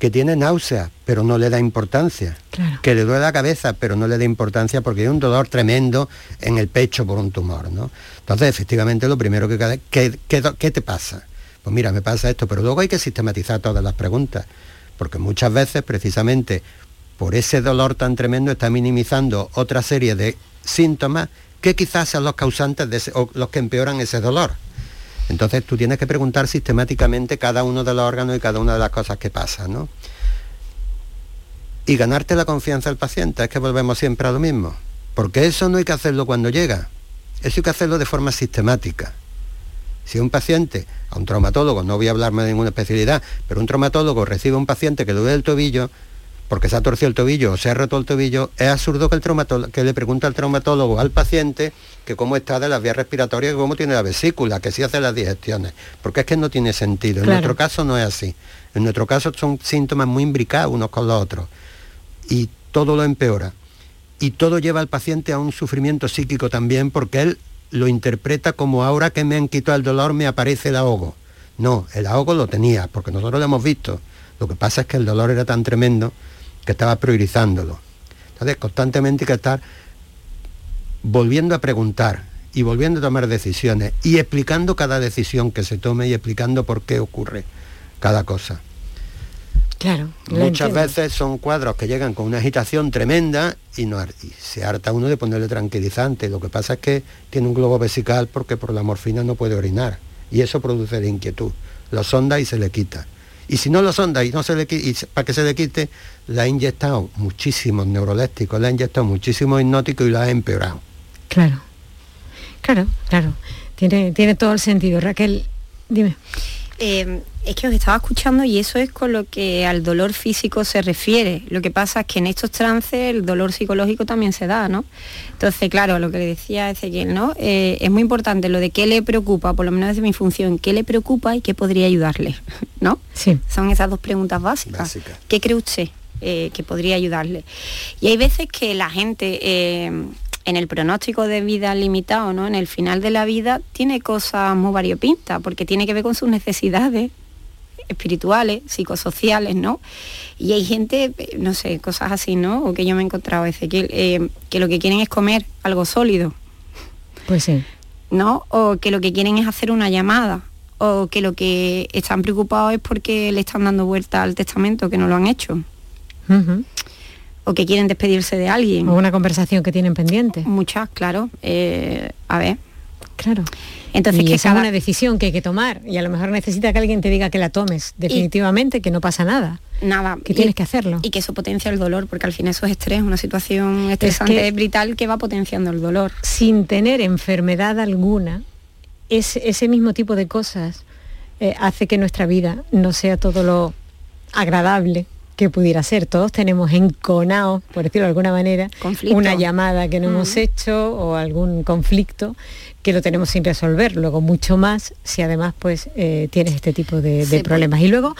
Que tiene náuseas, pero no le da importancia. Que le duele la cabeza, pero no le da importancia porque hay un dolor tremendo en el pecho por un tumor. ¿no? Entonces, efectivamente, lo primero que. ¿qué, qué, qué te pasa? Pues mira, me pasa esto, pero luego hay que sistematizar todas las preguntas, porque muchas veces, precisamente, por ese dolor tan tremendo, está minimizando otra serie de síntomas que quizás sean los causantes de ese- o los que empeoran ese dolor. Entonces tú tienes que preguntar sistemáticamente cada uno de los órganos y cada una de las cosas que pasan, ¿no? Y ganarte la confianza del paciente, es que volvemos siempre a lo mismo. Porque eso no hay que hacerlo cuando llega, eso hay que hacerlo de forma sistemática. Si un paciente, a un traumatólogo, no voy a hablarme de ninguna especialidad, pero un traumatólogo recibe a un paciente que le duele el tobillo, porque se ha torcido el tobillo o se ha roto el tobillo, es absurdo que, el que le pregunte al traumatólogo al paciente que cómo está de las vías respiratorias, que cómo tiene la vesícula, que si hace las digestiones, porque es que no tiene sentido. En nuestro caso no es así. En nuestro caso son síntomas muy imbricados unos con los otros y todo lo empeora. Y todo lleva al paciente a un sufrimiento psíquico también porque él lo interpreta como ahora que me han quitado el dolor me aparece el ahogo. No, el ahogo lo tenía, porque nosotros lo hemos visto. Lo que pasa es que el dolor era tan tremendo que estaba priorizándolo. Entonces, constantemente hay que estar volviendo a preguntar y volviendo a tomar decisiones y explicando cada decisión que se tome y explicando por qué ocurre cada cosa. Claro. Muchas veces son cuadros que llegan con una agitación tremenda y, no, y se harta uno de ponerle tranquilizante. Lo que pasa es que tiene un globo vesical porque por la morfina no puede orinar y eso produce de inquietud. Lo sonda y se le quita. Y si no lo sonda y no se le y para que se le quite, le ha inyectado muchísimos neurolépticos, le ha inyectado muchísimos hipnóticos y lo ha empeorado. Claro, claro, claro. Tiene, tiene todo el sentido. Raquel, dime. Eh, es que os estaba escuchando y eso es con lo que al dolor físico se refiere. Lo que pasa es que en estos trances el dolor psicológico también se da, ¿no? Entonces, claro, lo que le decía Ezequiel, ¿no? Eh, es muy importante lo de qué le preocupa, por lo menos desde mi función, qué le preocupa y qué podría ayudarle, ¿no? Sí. Son esas dos preguntas básicas. ¿Qué cree usted eh, que podría ayudarle? Y hay veces que la gente en el pronóstico de vida limitado, ¿no? En el final de la vida tiene cosas muy variopintas, porque tiene que ver con sus necesidades espirituales, psicosociales, ¿no? Y hay gente, no sé, cosas así, ¿no? O que yo me he encontrado, Ezequiel, eh, que lo que quieren es comer algo sólido. Pues sí. ¿No? O que lo que quieren es hacer una llamada. O que lo que están preocupados es porque le están dando vuelta al testamento, que no lo han hecho o que quieren despedirse de alguien. O una conversación que tienen pendiente. Muchas, claro. Eh, a ver. Claro. Entonces, que esa es una decisión que hay que tomar y a lo mejor necesita que alguien te diga que la tomes definitivamente, que no pasa nada. Nada. Que tienes que hacerlo. Y que eso potencia el dolor, porque al final eso es estrés, una situación estresante es brutal que va potenciando el dolor. Sin tener enfermedad alguna, es, ese mismo tipo de cosas eh, hace que nuestra vida no sea todo lo agradable que pudiera ser. Todos tenemos enconado, por decirlo de alguna manera, una llamada que no hemos hecho o algún conflicto que lo tenemos sin resolver. Luego mucho más si además pues eh, tienes este tipo de, pues. problemas. Y luego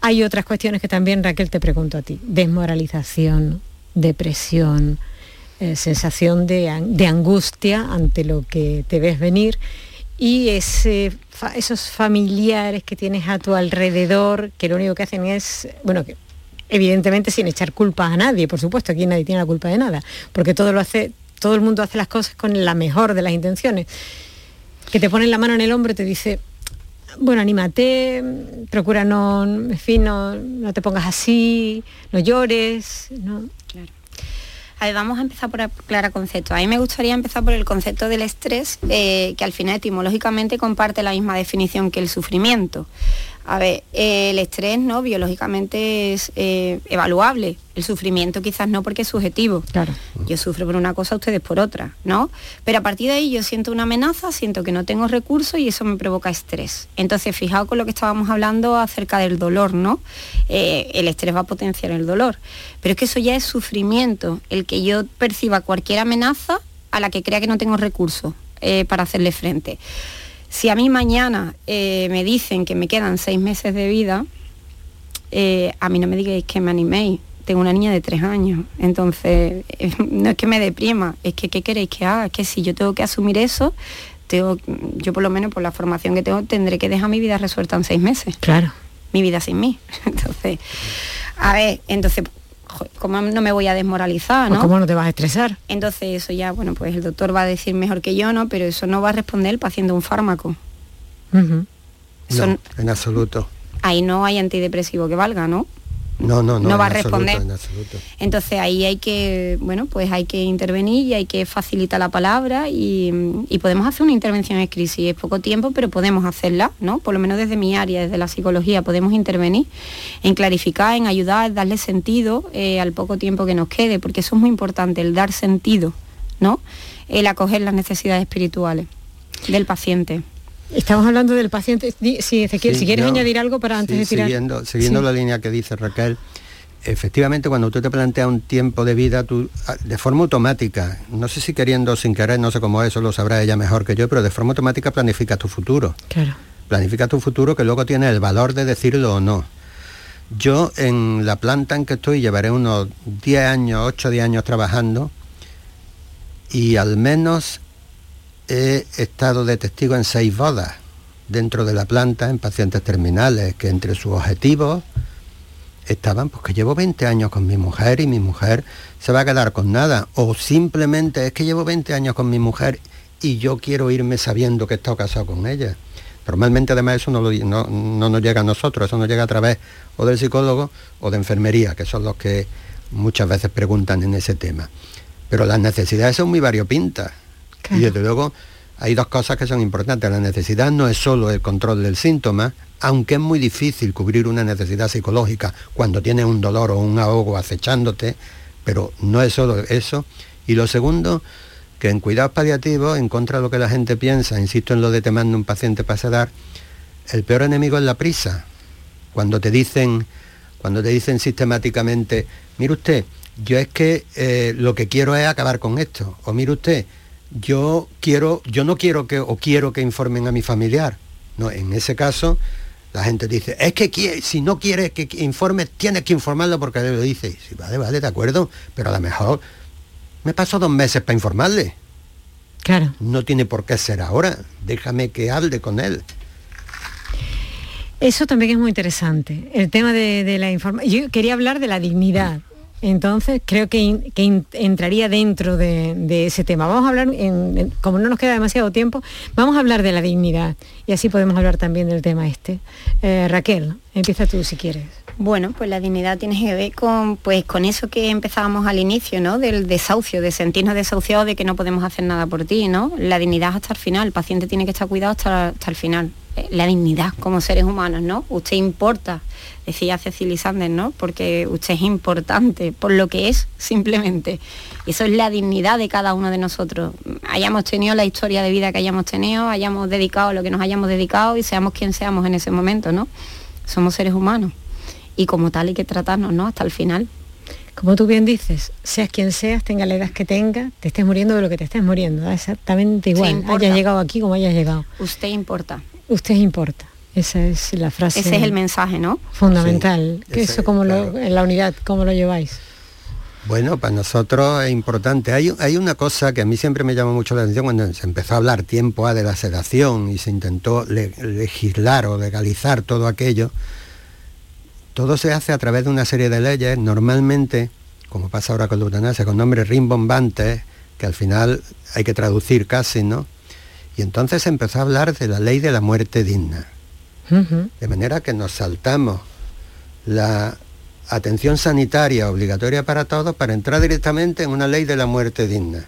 hay otras cuestiones que también Raquel te pregunto a ti. Desmoralización, depresión, eh, sensación de, de, angustia ante lo que te ves venir y ese, esos familiares que tienes a tu alrededor que lo único que hacen es, bueno, que evidentemente sin echar culpa a nadie, por supuesto, aquí nadie tiene la culpa de nada, porque todo lo hace, todo el mundo hace las cosas con la mejor de las intenciones. Que te ponen la mano en el hombro y te dice, bueno, anímate, procura no, en fin, no, te pongas así, no llores, ¿no? Claro. A ver, vamos a empezar por aclarar conceptos. A mí me gustaría empezar por el concepto del estrés, eh, que al final etimológicamente comparte la misma definición que el sufrimiento. A ver, el estrés no biológicamente es eh, evaluable. El sufrimiento quizás no porque es subjetivo. Claro. Yo sufro por una cosa, ustedes por otra, ¿no? Pero a partir de ahí yo siento una amenaza, siento que no tengo recursos y eso me provoca estrés. Entonces, fijaos con lo que estábamos hablando acerca del dolor, ¿no? Eh, el estrés va a potenciar el dolor. Pero es que eso ya es sufrimiento, el que yo perciba cualquier amenaza a la que crea que no tengo recursos eh, para hacerle frente. Si a mí mañana eh, me dicen que me quedan seis meses de vida, eh, a mí no me digáis que me animéis. Tengo una niña de tres años, entonces no es que me deprima, es que ¿qué queréis que haga? Es que si yo tengo que asumir eso, tengo, yo por lo menos por la formación que tengo, tendré que dejar mi vida resuelta en seis meses. Claro. Mi vida sin mí. Entonces, a ver, entonces ¿cómo no me voy a desmoralizar, pues no? ¿Cómo no te vas a estresar? Entonces eso ya, bueno, pues el doctor va a decir mejor que yo, ¿no? Pero eso no va a responder el paciente un fármaco. no, en absoluto. Ahí no hay antidepresivo que valga, ¿no? No, no, no. No va a responder. Entonces ahí hay que, bueno, pues hay que intervenir y hay que facilitar la palabra y, podemos hacer una intervención en crisis. Es poco tiempo, pero podemos hacerla, ¿no? Por lo menos desde mi área, desde la psicología, podemos intervenir en clarificar, en ayudar, darle sentido eh, al poco tiempo que nos quede, porque eso es muy importante, el dar sentido, ¿no? El acoger las necesidades espirituales del paciente. Estamos hablando del paciente. Sí, Ezequiel, si quieres añadir algo para antes de tirar. Siguiendo, siguiendo la línea que dice Raquel, efectivamente cuando tú te planteas un tiempo de vida, tú ah, de forma automática, no sé si queriendo o sin querer, no sé cómo eso lo sabrá ella mejor que yo, pero de forma automática planificas tu futuro. Claro. Planifica tu futuro que luego tiene el valor de decirlo o no. Yo en la planta en que estoy llevaré unos 10 años, 8 o 10 años trabajando y al menos he estado de testigo en seis bodas dentro de la planta en pacientes terminales, que entre sus objetivos estaban, pues que llevo 20 años con mi mujer y mi mujer se va a quedar con nada. O simplemente es que llevo 20 años con mi mujer y yo quiero irme sabiendo que he estado casado con ella. Normalmente además eso no, no, no, nos llega a nosotros, eso nos llega a través o del psicólogo o de enfermería, que son los que muchas veces preguntan en ese tema. Pero las necesidades son muy variopintas. Y desde luego hay dos cosas que son importantes. La necesidad no es solo el control del síntoma, aunque es muy difícil cubrir una necesidad psicológica cuando tienes un dolor o un ahogo acechándote, pero no es solo eso. Y lo segundo, que en cuidados paliativos, en contra de lo que la gente piensa, insisto en lo de te mando un paciente para sedar, el peor enemigo es la prisa. Cuando te dicen, cuando te dicen sistemáticamente, mire usted, yo es que eh, lo que quiero es acabar con esto, o mire usted, yo quiero, yo no quiero que, o quiero que informen a mi familiar. No, en ese caso, la gente dice, es que si no quiere que informe, tienes que informarlo porque le lo dice. Sí, vale, vale, de acuerdo, pero a lo mejor me pasó dos meses para informarle. Claro. No tiene por qué ser ahora. Déjame que hable con él. Eso también es muy interesante. El tema de, de la información. Yo quería hablar de la dignidad entonces creo que, entraría dentro de, ese tema. Vamos a hablar, como no nos queda demasiado tiempo, vamos a hablar de la dignidad y así podemos hablar también del tema este. Eh, Raquel, empieza tú si quieres. Bueno, pues la dignidad tiene que ver con, pues, con eso que empezábamos al inicio, ¿no? Del desahucio, de sentirnos desahuciados de que no podemos hacer nada por ti, ¿no? La dignidad hasta el final, el paciente tiene que estar cuidado hasta, hasta el final. Eh, la dignidad como seres humanos, ¿no? Usted importa, decía Cecilia Sanders, ¿no? Porque usted es importante por lo que es simplemente. Eso es la dignidad de cada uno de nosotros. Hayamos tenido la historia de vida que hayamos tenido, hayamos dedicado lo que nos hayamos dedicado y seamos quien seamos en ese momento, ¿no? Somos seres humanos y como tal hay que tratarnos, ¿no? Hasta el final. Como tú bien dices, seas quien seas, tenga la edad que tenga, te estés muriendo de lo que te estés muriendo, da exactamente igual, hayas llegado aquí como hayas llegado. Usted importa. Usted importa. Esa es la frase. Ese es el mensaje, ¿no? Fundamental. eso como en la unidad, ¿cómo lo lleváis? Bueno, para nosotros es importante. Hay, hay, una cosa que a mí siempre me llamó mucho la atención cuando se empezó a hablar tiempo A de la sedación y se intentó legislar o legalizar todo aquello todo se hace a través de una serie de leyes, normalmente, como pasa ahora con la eutanasia, con nombres rimbombantes, que al final hay que traducir casi, ¿no? Y entonces empezó a hablar de la ley de la muerte digna. De manera que nos saltamos la atención sanitaria obligatoria para todos para entrar directamente en una ley de la muerte digna,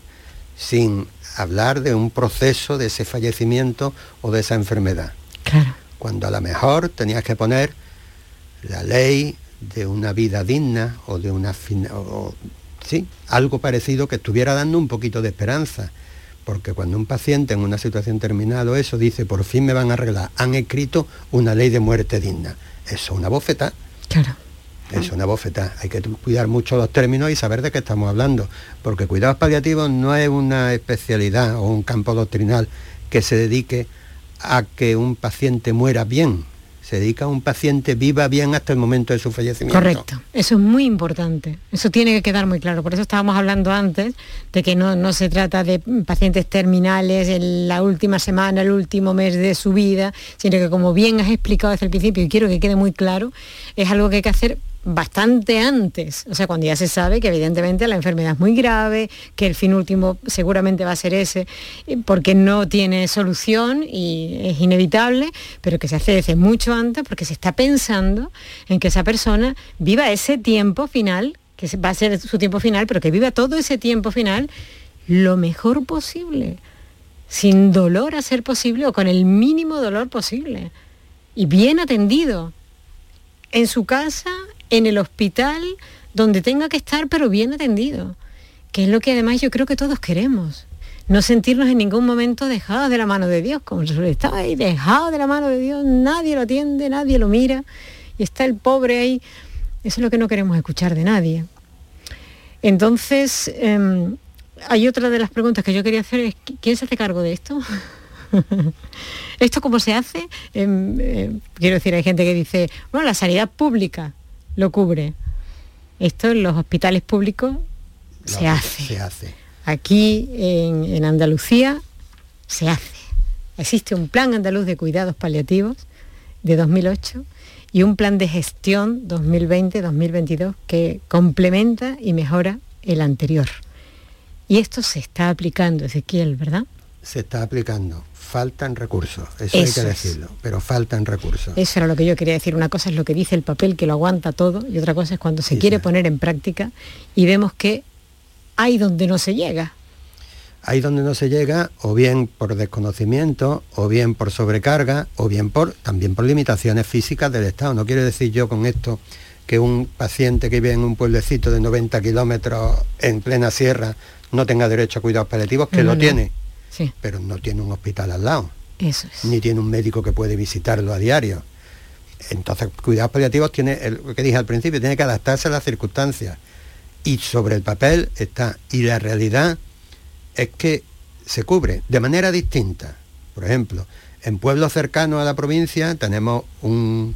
sin hablar de un proceso de ese fallecimiento o de esa enfermedad. Claro. Cuando a lo mejor tenías que poner la ley de una vida digna o de una sí, algo parecido que estuviera dando un poquito de esperanza. Porque cuando un paciente en una situación terminal o eso dice, por fin me van a arreglar, han escrito una ley de muerte digna. Eso es una bofeta. Claro. Es una bofeta. Hay que cuidar mucho los términos y saber de qué estamos hablando. Porque cuidados paliativos no es una especialidad o un campo doctrinal que se dedique a que un paciente muera bien se dedica a un paciente viva bien hasta el momento de su fallecimiento. Correcto, eso es muy importante, eso tiene que quedar muy claro, por eso estábamos hablando antes de que no, no se trata de pacientes terminales en la última semana, el último mes de su vida, sino que como bien has explicado desde el principio y quiero que quede muy claro, es algo que hay que hacer bastante antes, o sea, cuando ya se sabe que evidentemente la enfermedad es muy grave, que el fin último seguramente va a ser ese, eh, porque no tiene solución y es inevitable, pero que se hace desde mucho antes porque se está pensando en que esa persona viva ese tiempo final, que va a ser su tiempo final, pero que viva todo ese tiempo final lo mejor posible, sin dolor a ser posible o con el mínimo dolor posible, y bien atendido. En su casa, en el hospital, donde tenga que estar, pero bien atendido, que es lo que además yo creo que todos queremos. No sentirnos en ningún momento dejados de la mano de Dios, como estaba ahí dejado de la mano de Dios, nadie lo atiende, nadie lo mira, y está el pobre ahí Eso es lo que no queremos escuchar de nadie. Entonces, em, hay otra de las preguntas que yo quería hacer es, ¿quién se hace cargo de esto? ¿Esto cómo se hace? Em, em, quiero decir, hay gente que dice, bueno, la sanidad pública lo cubre. Esto en los hospitales públicos se hace. Se hace. Aquí en, en Andalucía se hace. Existe un plan andaluz de cuidados paliativos de 2008 y un plan de gestión 2020-2022 que complementa y mejora el anterior. Y esto se está aplicando, Ezequiel, ¿verdad? Se está aplicando. Faltan recursos, eso, hay que decirlo, pero faltan recursos. Eso era lo que yo quería decir. Una cosa es lo que dice el papel, que lo aguanta todo, y otra cosa es cuando se quiere poner en práctica y vemos que hay donde no se llega. Hay donde no se llega, o bien por desconocimiento, o bien por sobrecarga, o bien por también por limitaciones físicas del Estado. No quiero decir yo con esto que un paciente que vive en un pueblecito de 90 kilómetros en plena sierra no tenga derecho a cuidados paliativos, que lo tiene pero no tiene un hospital al lado. Eso Ni tiene un médico que puede visitarlo a diario. Entonces, cuidados paliativos tiene, lo que dije al principio, tiene que adaptarse a las circunstancias. Y sobre el papel está, y la realidad es que se cubre de manera distinta. Por ejemplo, en pueblos cercanos a la provincia tenemos un,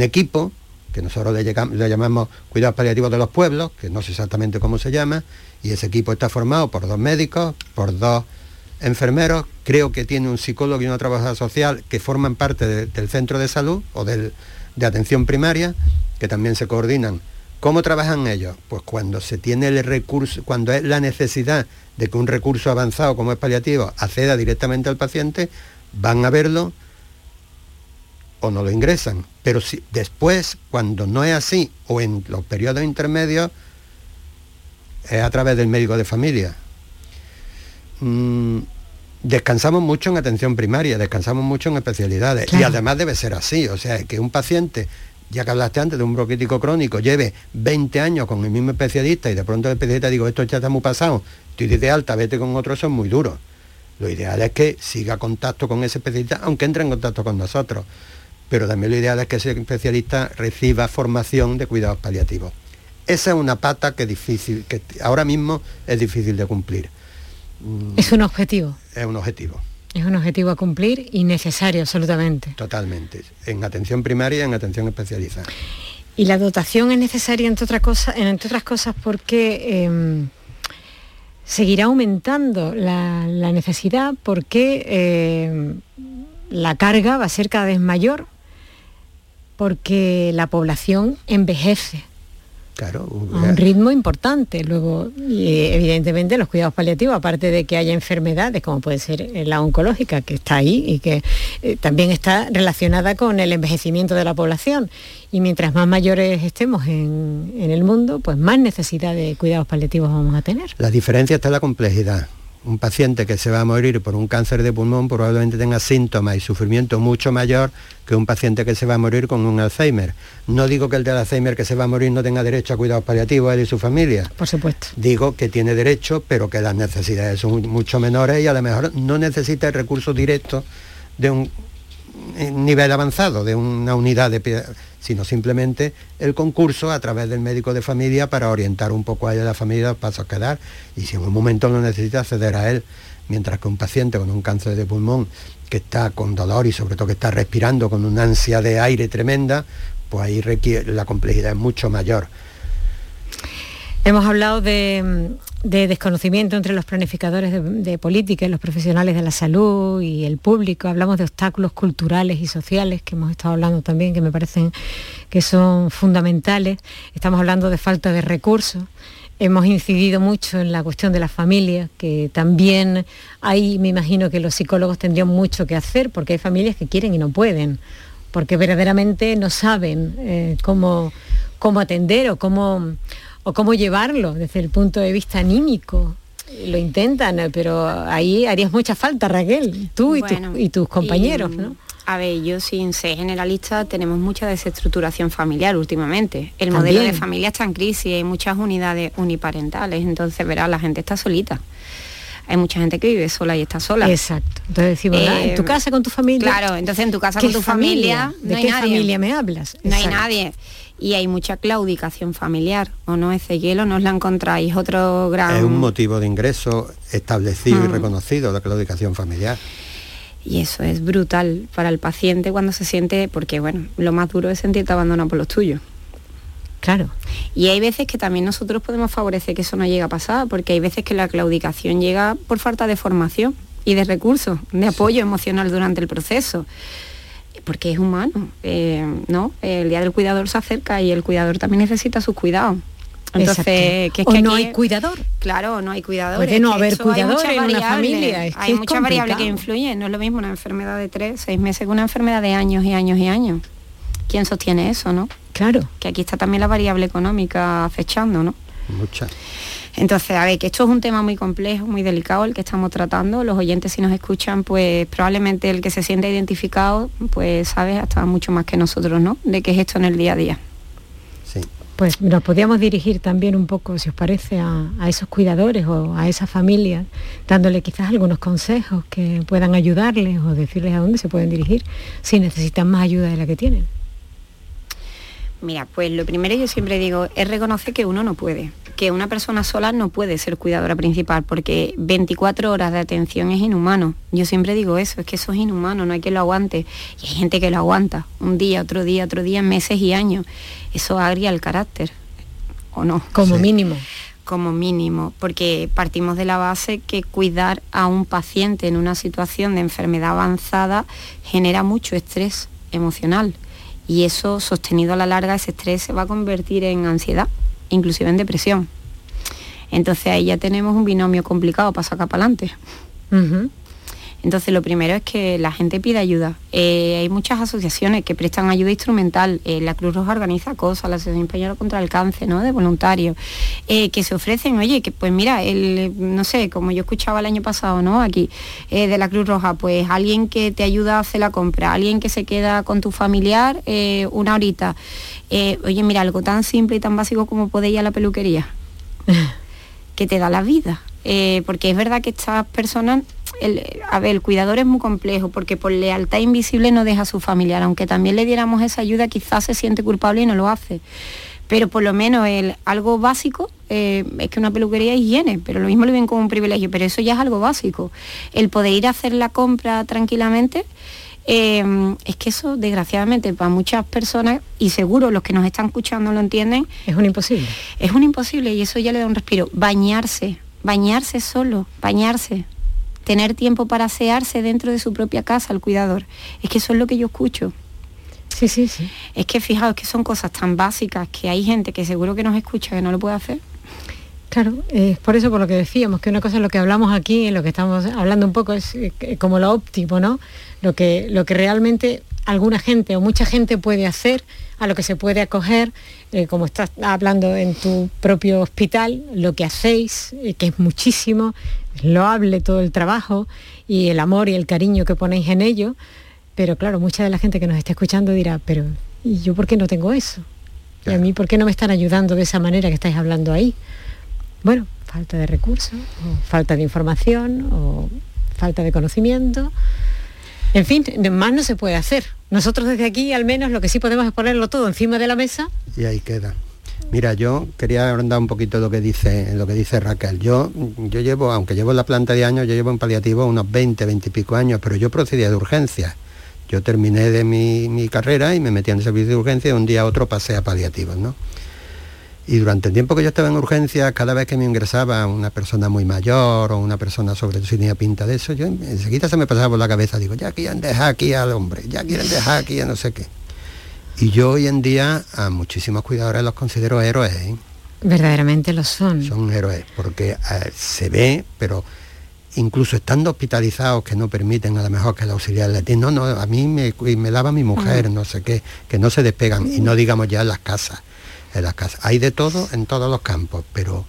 equipo que nosotros le, le, llamamos cuidados paliativos de los pueblos, que no sé exactamente cómo se llama, y ese equipo está formado por dos médicos, por dos enfermeros, creo que tiene un psicólogo y una trabajadora social que forman parte del centro de salud o de atención primaria, que también se coordinan. ¿Cómo trabajan ellos? Pues cuando se tiene el recurso, cuando es la necesidad de que un recurso avanzado como es paliativo acceda directamente al paciente, van a verlo o no lo ingresan. Pero si después, cuando no es así, o en los periodos intermedios, es a través del médico de familia. Mm, descansamos mucho en atención primaria, descansamos mucho en especialidades. Y además debe ser así, o sea, que un paciente, ya que hablaste antes de un bronquítico crónico, lleve 20 años con el mismo especialista y de pronto el especialista digo, esto ya está muy pasado, estoy de alta, vete con otro, son muy duros. Lo ideal es que siga contacto con ese especialista, aunque entre en contacto con nosotros. Pero también lo ideal es que ese especialista reciba formación de cuidados paliativos. Esa es una pata que, difícil, que ahora mismo es difícil de cumplir. Mm. Es un objetivo. Es un objetivo. Es un objetivo a cumplir y necesario absolutamente. Totalmente, en atención primaria y en atención especializada. Y la dotación es necesaria entre otras cosas, entre otras cosas porque em, seguirá aumentando la, necesidad porque em, la carga va a ser cada vez porque la población envejece Claro, un ritmo importante. Luego, y evidentemente los cuidados paliativos, aparte de que haya enfermedades como puede ser la oncológica, que está ahí y que eh, también está relacionada con el envejecimiento de la población. Y mientras más mayores estemos en, en el mundo, pues más necesidad de cuidados paliativos vamos a tener. La diferencia está en la complejidad un paciente que se va a morir por un cáncer de pulmón probablemente tenga síntomas y sufrimiento mucho mayor que un paciente que se va a morir con un Alzheimer. No digo que el del Alzheimer que se va a morir no tenga derecho a cuidados paliativos él y su familia. Por supuesto. Digo que tiene derecho, pero que las necesidades son mucho menores y a lo mejor no necesita el recurso directo de un nivel avanzado, de una unidad de sino simplemente el concurso a través del médico de familia para orientar un poco a la familia los pasos que dar y si en un momento no necesita acceder a él, mientras que un paciente con un cáncer de pulmón que está con dolor y sobre todo que está respirando con una ansia de aire tremenda, pues ahí requiere, la complejidad es mucho mayor. Hemos hablado de, desconocimiento entre los planificadores de, de, política y los profesionales de la salud y el público. Hablamos de obstáculos culturales y sociales que hemos estado hablando también, que me parecen que son fundamentales. Estamos hablando de falta de recursos. Hemos incidido mucho en la cuestión de la familia, que también ahí me imagino que los psicólogos tendrían mucho que hacer, porque hay familias que quieren y no pueden, porque verdaderamente no saben eh, cómo, cómo atender o cómo o cómo llevarlo desde el punto de vista anímico. Lo intentan, pero ahí harías mucha falta, Raquel, tú y, tus compañeros, ¿no? A ver, yo sin ser generalista tenemos mucha desestructuración familiar últimamente. El modelo de familia está en crisis, hay muchas unidades uniparentales, entonces verás, la gente está solita hay mucha gente que vive sola y está sola. Exacto. Entonces decimos, ah, en tu casa con tu familia. Claro, entonces en tu casa con tu familia, ¿De qué familia me hablas? No hay nadie. Y hay mucha claudicación familiar, ¿o no, Ezequiel? ¿O no os la encontráis? Otro gran... Es un motivo de ingreso establecido y Mm. reconocido, la claudicación familiar. Y eso es brutal para el paciente cuando se siente, porque bueno, lo más duro es sentirte abandonado por los tuyos. Claro. Y hay veces que también nosotros podemos favorecer que eso no llegue a pasar, porque hay veces que la claudicación llega por falta de formación y de recursos, de apoyo emocional durante el proceso. Porque es humano, eh, ¿no? El día del cuidador se acerca y el cuidador también necesita sus cuidados. Entonces, que es O no aquí- hay cuidador. Claro, no hay cuidador. Puede no haber cuidador muchas en una variables, familia, es que hay es muchas variables que influyen. No es lo mismo una enfermedad de tres, seis meses que una enfermedad de años y años y años. ¿Quién sostiene eso, no? Claro. Que aquí está también la variable económica acechando, ¿no? Muchas. Entonces, a ver, que esto es un tema muy complejo, muy delicado el que estamos tratando. Los oyentes si nos escuchan, pues probablemente el que se siente identificado, pues sabe hasta mucho más que nosotros, ¿no? De qué es esto en el día a día. Pues nos podríamos dirigir también un poco, si os parece, a, a esos cuidadores o a esas familias, dándole quizás algunos consejos que puedan ayudarles o decirles a dónde se pueden dirigir si necesitan más ayuda de la que tienen. Mira, pues lo primero yo siempre digo es reconocer que uno no puede, que una persona sola no puede ser cuidadora principal, porque 24 horas de atención es inhumano. Yo siempre digo eso, es que eso es inhumano, no hay que lo aguante. Y hay gente que lo aguanta, un día, otro día, otro día, meses y años. Eso agria el carácter, ¿o no? Como mínimo. Como mínimo, porque partimos de la base que cuidar a un paciente en una situación de enfermedad avanzada genera mucho estrés emocional y eso sostenido a la larga ese estrés se va a convertir en ansiedad, inclusive en depresión. Entonces ahí ya tenemos un binomio complicado para sacar para adelante. Entonces lo primero es que la gente pida ayuda. Eh, hay muchas asociaciones que prestan ayuda instrumental. Eh, la Cruz Roja organiza cosas, la Asociación Española contra el Cáncer, ¿no? De voluntarios, eh, que se ofrecen, oye, que pues mira, el, no sé, como yo escuchaba el año pasado, ¿no? Aquí, de la Cruz Roja, pues alguien que te ayuda a hacer la compra, alguien que se queda con tu familiar una horita. Oye, mira, algo tan simple y tan básico como poder ir a la peluquería que te da la vida. Eh, porque es verdad que estas personas, el, a ver, el cuidador es muy complejo, porque por lealtad invisible no deja a su familiar, aunque también le diéramos esa ayuda, quizás se siente culpable y no lo hace. Pero por lo menos el, algo básico eh, es que una peluquería es higiene, pero lo mismo lo ven como un privilegio, pero eso ya es algo básico. El poder ir a hacer la compra tranquilamente, eh, es que eso desgraciadamente para muchas personas, y seguro los que nos están escuchando lo entienden, es un imposible. Es un imposible y eso ya le da un respiro. Bañarse, bañarse solo, bañarse. Tener tiempo para asearse dentro de su propia casa, el cuidador. Es que eso es lo que yo escucho. Sí, sí, sí. Es que fijaos que son cosas tan básicas que hay gente que seguro que nos escucha que no lo puede hacer. Claro, es por eso por lo que decíamos, que una cosa es lo que hablamos aquí, en lo que estamos hablando un poco es eh, como lo óptimo, ¿no? Lo que, lo que realmente alguna gente o mucha gente puede hacer, a lo que se puede acoger, eh, como estás hablando en tu propio hospital, lo que hacéis, eh, que es muchísimo, loable todo el trabajo y el amor y el cariño que ponéis en ello, pero claro, mucha de la gente que nos está escuchando dirá, pero ¿y yo por qué no tengo eso? ¿Y a mí por qué no me están ayudando de esa manera que estáis hablando ahí? Bueno, falta de recursos, o falta de información, o falta de conocimiento. En fin, más no se puede hacer. Nosotros desde aquí al menos lo que sí podemos es ponerlo todo encima de la mesa. Y ahí queda. Mira, yo quería agrandar un poquito lo que dice, lo que dice Raquel. Yo, yo llevo, aunque llevo la planta de años, yo llevo en paliativo unos 20, 20 y pico años, pero yo procedía de urgencias. Yo terminé de mi, mi carrera y me metí en el servicio de urgencia y un día a otro pasé a paliativos, ¿no? Y durante el tiempo que yo estaba en urgencia, cada vez que me ingresaba una persona muy mayor o una persona sobre todo si tenía pinta de eso, yo enseguida se me pasaba por la cabeza, digo, ya quieren dejar aquí al hombre, ya quieren dejar aquí a no sé qué. Y yo hoy en día a muchísimos cuidadores los considero héroes. ¿eh? Verdaderamente lo son. Son héroes, porque eh, se ve, pero incluso estando hospitalizados que no permiten a lo mejor que el auxiliar le diga, no, no, a mí me, me lava mi mujer, no sé qué, que no se despegan, y no digamos ya en las casas en las casas. Hay de todo en todos los campos, pero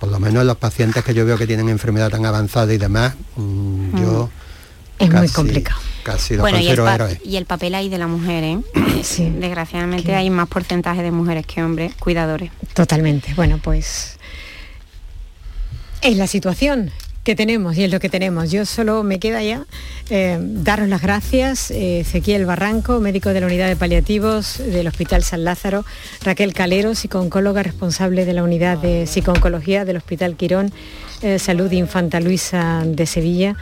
por lo menos los pacientes que yo veo que tienen enfermedad tan avanzada y demás, mmm, yo... Es casi, muy complicado. Casi bueno, y el, héroes. y el papel ahí de la mujer, ¿eh? sí. Desgraciadamente ¿Qué? hay más porcentaje de mujeres que hombres cuidadores. Totalmente. Bueno, pues es la situación que tenemos y es lo que tenemos. Yo solo me queda ya eh, daros las gracias, eh, Ezequiel Barranco, médico de la unidad de paliativos del Hospital San Lázaro, Raquel Calero, psicooncóloga responsable de la unidad de psicooncología del Hospital Quirón, eh, Salud Infanta Luisa de Sevilla.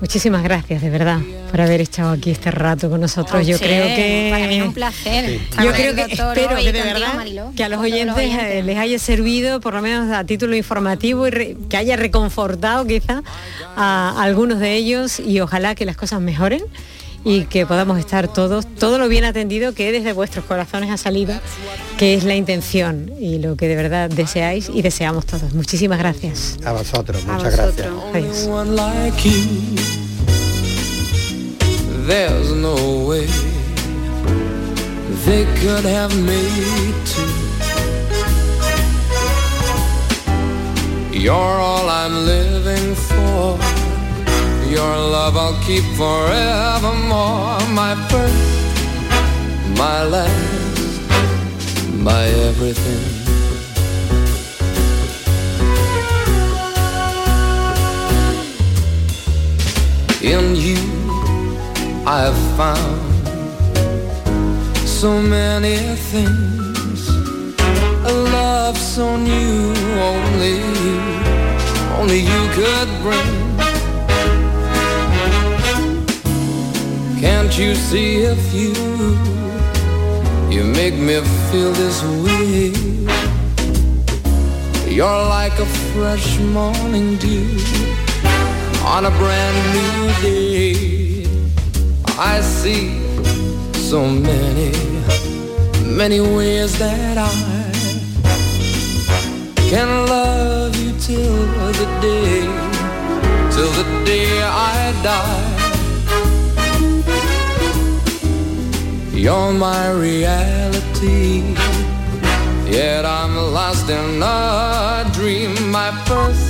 Muchísimas gracias, de verdad, por haber estado aquí este rato con nosotros. Yo creo que para mí es un placer. Yo creo que espero que de verdad que a los oyentes, eh, les haya servido, por lo menos a título informativo, y que haya reconfortado quizá a algunos de ellos y ojalá que las cosas mejoren y que podamos estar todos, todo lo bien atendido que desde vuestros corazones ha salido, que es la intención y lo que de verdad deseáis y deseamos todos. Muchísimas gracias. A vosotros, muchas gracias. Adiós. Your love I'll keep forevermore. My first, my last, my everything. In you, I've found so many things. A love so new, only you, only you could bring. Can't you see if you, you make me feel this way? You're like a fresh morning dew on a brand new day. I see so many, many ways that I can love you till the day, till the day I die. You're my reality, yet I'm lost in a dream. My first